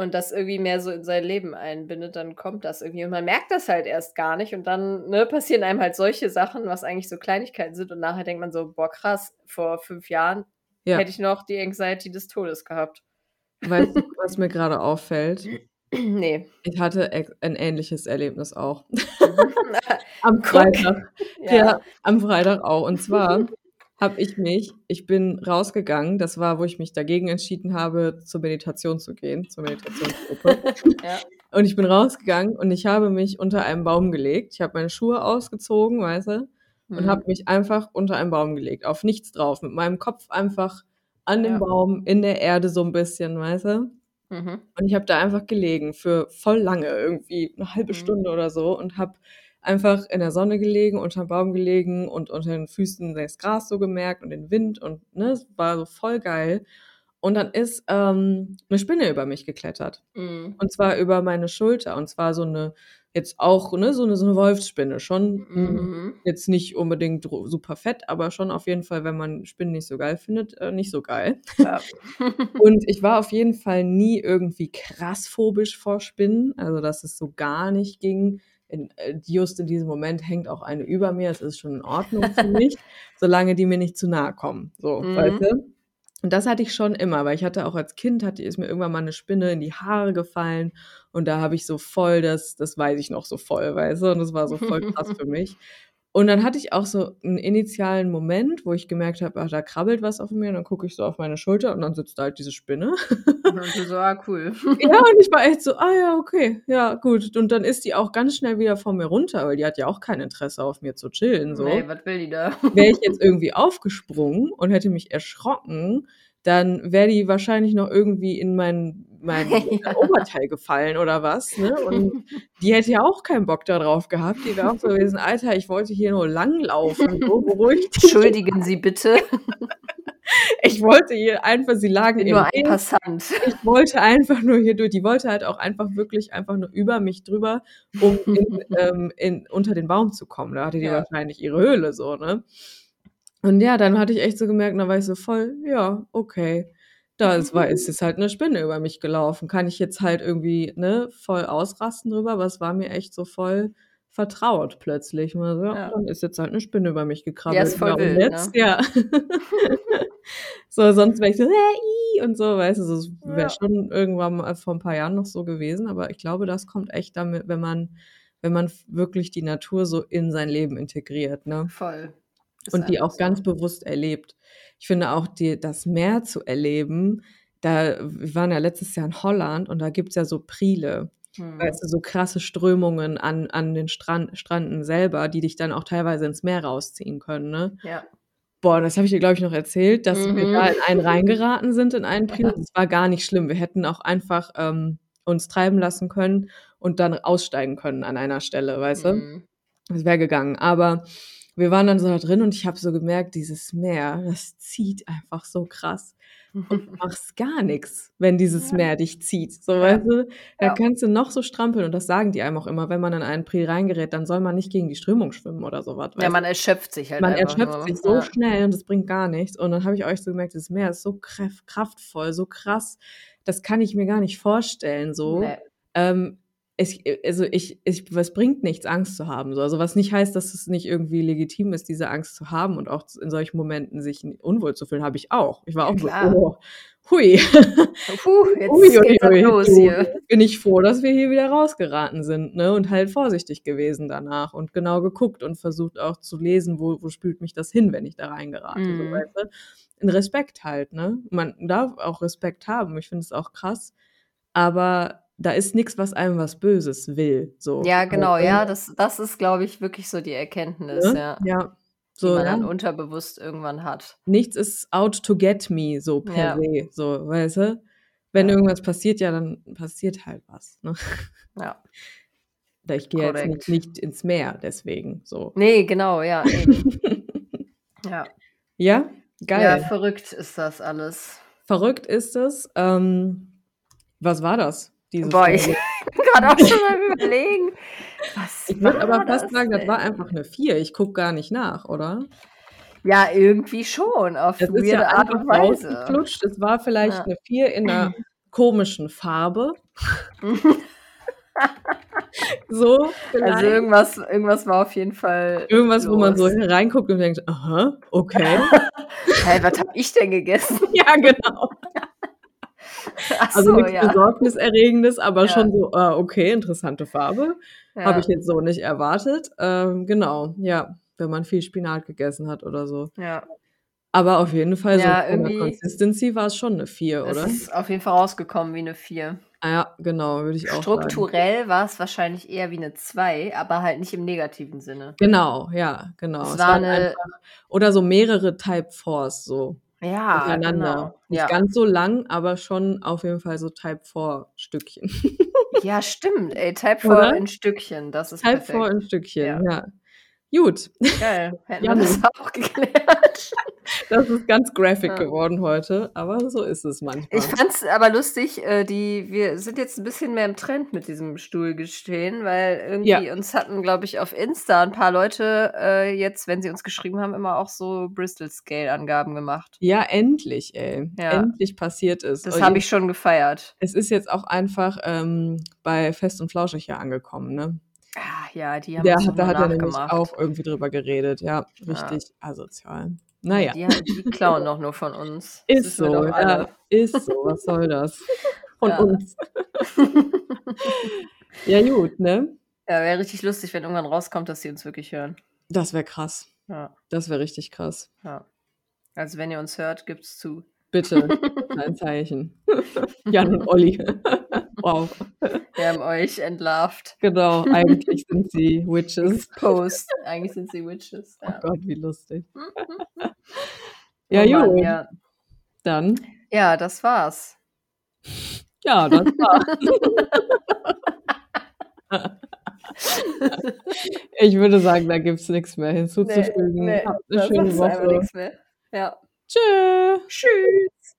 Und das irgendwie mehr so in sein Leben einbindet, dann kommt das irgendwie. Und man merkt das halt erst gar nicht. Und dann ne, passieren einem halt solche Sachen, was eigentlich so Kleinigkeiten sind. Und nachher denkt man so, boah, krass, vor fünf Jahren Ja. hätte ich noch die Anxiety des Todes gehabt. Weißt du, was mir gerade auffällt? nee. Ich hatte ex- ein ähnliches Erlebnis auch. ja. Am. Freitag. Ja. am Freitag auch. Und zwar habe ich mich, ich bin rausgegangen, das war, wo ich mich dagegen entschieden habe, zur Meditation zu gehen, zur Meditationsgruppe. ja. Und ich bin rausgegangen und ich habe mich unter einem Baum gelegt. Ich habe meine Schuhe ausgezogen, weißt du, und Mhm. habe mich einfach unter einen Baum gelegt, auf nichts drauf, mit meinem Kopf einfach an dem Ja. Baum, in der Erde so ein bisschen, weißt du. Mhm. Und ich habe da einfach gelegen für voll lange, irgendwie eine halbe Mhm. Stunde oder so und habe einfach in der Sonne gelegen, unter dem Baum gelegen und unter den Füßen das Gras so gemerkt und den Wind und ne, es war so voll geil. Und dann ist ähm, eine Spinne über mich geklettert. Mhm. Und zwar über meine Schulter. Und zwar so eine, jetzt auch, ne, so eine, so eine Wolfsspinne. Schon mm, Mhm. jetzt nicht unbedingt super fett, aber schon auf jeden Fall, wenn man Spinnen nicht so geil findet, äh, nicht so geil. Ja. Und ich war auf jeden Fall nie irgendwie krass phobisch vor Spinnen, also dass es so gar nicht ging. In, äh, just in diesem Moment hängt auch eine über mir, es ist schon in Ordnung für mich, solange die mir nicht zu nahe kommen. So, Mhm. weißt du? Und das hatte ich schon immer, weil ich hatte auch als Kind, hatte, ist mir irgendwann mal eine Spinne in die Haare gefallen und da habe ich so voll das, das weiß ich noch so voll, weißt du, und das war so voll krass für mich. Und dann hatte ich auch so einen initialen Moment, wo ich gemerkt habe, ach, da krabbelt was auf mir und dann gucke ich so auf meine Schulter und dann sitzt da halt diese Spinne. Und du so, ah, cool. ja, und ich war echt so, ah ja, okay, ja, gut. Und dann ist die auch ganz schnell wieder von mir runter, weil die hat ja auch kein Interesse auf mir zu chillen. So. Nee, was will die da? Wäre ich jetzt irgendwie aufgesprungen und hätte mich erschrocken, dann wäre die wahrscheinlich noch irgendwie in mein, mein. Oberteil gefallen oder was. Ne? Und die hätte ja auch keinen Bock darauf gehabt. Die wäre auch so gewesen, Alter, ich wollte hier nur langlaufen. So, beruhig dich. Entschuldigen Sie bitte. Ich wollte hier einfach, sie lagen nur ein. Passant. Ich wollte einfach nur hier durch. Die wollte halt auch einfach wirklich einfach nur über mich drüber, um in, ähm, in, unter den Baum zu kommen. Da hatte die Ja. wahrscheinlich ihre Höhle so, ne? Und ja, dann hatte ich echt so gemerkt, da war ich so voll, ja, okay. Da ist, war, ist jetzt halt eine Spinne über mich gelaufen. Kann ich jetzt halt irgendwie, ne, voll ausrasten drüber, aber es war mir echt so voll vertraut plötzlich. Und so, ja, dann ist jetzt halt eine Spinne über mich gekrabbelt. Ja, ist voll wild, jetzt, ne? ja. so, sonst wäre ich so, äh, und so, weißt du, es wäre Ja. schon irgendwann mal vor ein paar Jahren noch so gewesen, aber ich glaube, das kommt echt damit, wenn man, wenn man wirklich die Natur so in sein Leben integriert, ne? Voll. Und die auch ganz so. bewusst erlebt. Ich finde auch, die, das Meer zu erleben, da, wir waren ja letztes Jahr in Holland und da gibt's ja so Priele, Hm. weißt du, so krasse Strömungen an, an den Strand, Stranden selber, die dich dann auch teilweise ins Meer rausziehen können, ne? Ja. Boah, das habe ich dir, glaube ich, noch erzählt, dass wir Mhm. da in einen reingeraten sind, in einen Priel. Ja. Das war gar nicht schlimm. Wir hätten auch einfach ähm, uns treiben lassen können und dann aussteigen können an einer Stelle, weißt du? Mhm. Das wäre gegangen. Aber wir waren dann so da drin und ich habe so gemerkt, dieses Meer, das zieht einfach so krass. Und du machst gar nichts, wenn dieses Ja. Meer dich zieht. So, Ja. weißt du, da Ja. kannst du noch so strampeln und das sagen die einem auch immer, wenn man in einen Prix reingerät, dann soll man nicht gegen die Strömung schwimmen oder sowas. Ja, man erschöpft sich halt man einfach erschöpft nur. sich so schnell und das bringt gar nichts. Und dann habe ich euch so gemerkt, das Meer ist so kraft, kraftvoll, so krass. Das kann ich mir gar nicht vorstellen. So. Nee. Ähm, ich, also ich, ich, was bringt nichts, Angst zu haben. So. Also was nicht heißt, dass es nicht irgendwie legitim ist, diese Angst zu haben und auch in solchen Momenten sich unwohl zu fühlen, habe ich auch. Ich war auch Klar. so, oh, hui. Puh, jetzt Ui, ui, geht's ui, los du, hier. Bin ich froh, dass wir hier wieder rausgeraten sind, ne? Und halt vorsichtig gewesen danach und genau geguckt und versucht auch zu lesen, wo, wo spült mich das hin, wenn ich da reingerate. So, Mhm. weißt du? In Respekt halt, ne? Man darf auch Respekt haben. Ich finde es auch krass. Aber da ist nichts, was einem was Böses will. So. Ja, genau, ja, das, das ist, glaube ich, wirklich so die Erkenntnis, Ne? ja, Ja. die So, man ja. dann unterbewusst irgendwann hat. nichts ist out to get me, so per Ja. se, so, weißt du? Wenn Ja. irgendwas passiert, ja, dann passiert halt was. Ne? Ja. Da Ich gehe jetzt nicht, nicht ins Meer, deswegen so. Nee, genau, ja, ja. ja, geil. ja, verrückt ist das alles. Verrückt ist es. Ähm, was war das? Diese Boah, ich bin gerade auch schon am überlegen. Was Ich würde aber fast das sagen, das war denn? einfach eine 4. Ich gucke gar nicht nach, oder? Ja, irgendwie schon, auf Es ist weirde ja Art und Weise. Es war vielleicht Ja. eine 4 in einer komischen Farbe. So, vielleicht. Also irgendwas, irgendwas war auf jeden Fall. Irgendwas, wo man so los. reinguckt und denkt, aha, okay. Hey, was hab ich denn gegessen? ja, genau. Ach Also so, nichts ja. Besorgniserregendes, aber Ja. schon so, ah, okay, interessante Farbe. ja. Habe ich jetzt so nicht erwartet. Ähm, genau, ja, wenn man viel Spinat gegessen hat oder so. Ja, Aber auf jeden Fall so Ja, von der Consistency war es schon eine 4, es oder? ist auf jeden Fall rausgekommen wie eine 4. Ah, ja, genau, würde ich auch sagen. Strukturell war es wahrscheinlich eher wie eine 2, aber halt nicht im negativen Sinne. Genau, ja, genau. Es Es war eine- einfach, oder so mehrere Type 4s so Ja, miteinander. genau. Nicht Ja. ganz so lang, aber schon auf jeden Fall so Type 4 Stückchen. ja, stimmt. Ey, Type 4 Oder? in Stückchen, das ist Type 4 perfekt. in Stückchen, Ja. ja. Gut, Geil, hätten wir das auch geklärt. Das ist ganz graphic Ja. geworden heute, aber so ist es manchmal. Ich fand's aber lustig, äh, die, wir sind jetzt ein bisschen mehr im Trend mit diesem Stuhlgestehen, weil irgendwie Ja. uns hatten, glaube ich, auf Insta ein paar Leute äh, jetzt, wenn sie uns geschrieben haben, immer auch so Bristol-Scale-Angaben gemacht. ja, endlich, ey. Ja. Endlich passiert es. Das Und habe ich schon gefeiert. Es ist jetzt auch einfach ähm, bei Fest und Flauschig ja angekommen, ne? Ah, ja, die haben Der hat, da hat er nämlich auch irgendwie drüber geredet, ja, richtig asozial. Naja, Die, die klauen doch nur von uns. Ist so, ja, ist so, was soll das? Von Ja. uns. Ja, gut, ne? Ja, wäre richtig lustig, wenn irgendwann rauskommt, dass sie uns wirklich hören. Das wäre krass. Ja, Das wäre richtig krass. ja. Also wenn ihr uns hört, gibt's zu. Bitte, ein Zeichen. Jan und Olli. Wow. Wir haben euch entlarvt. Genau, eigentlich sind sie Witches. Exposed. Eigentlich sind sie Witches. Oh Ja, Gott, wie lustig. Ja, Oh Mann, gut. ja. Dann, ja, das war's. ja, das war's. Ich würde sagen, da gibt es nichts mehr hinzuzufügen. nee, Habt eine schöne Woche. nichts mehr. Ja. Tschö. Tschüss.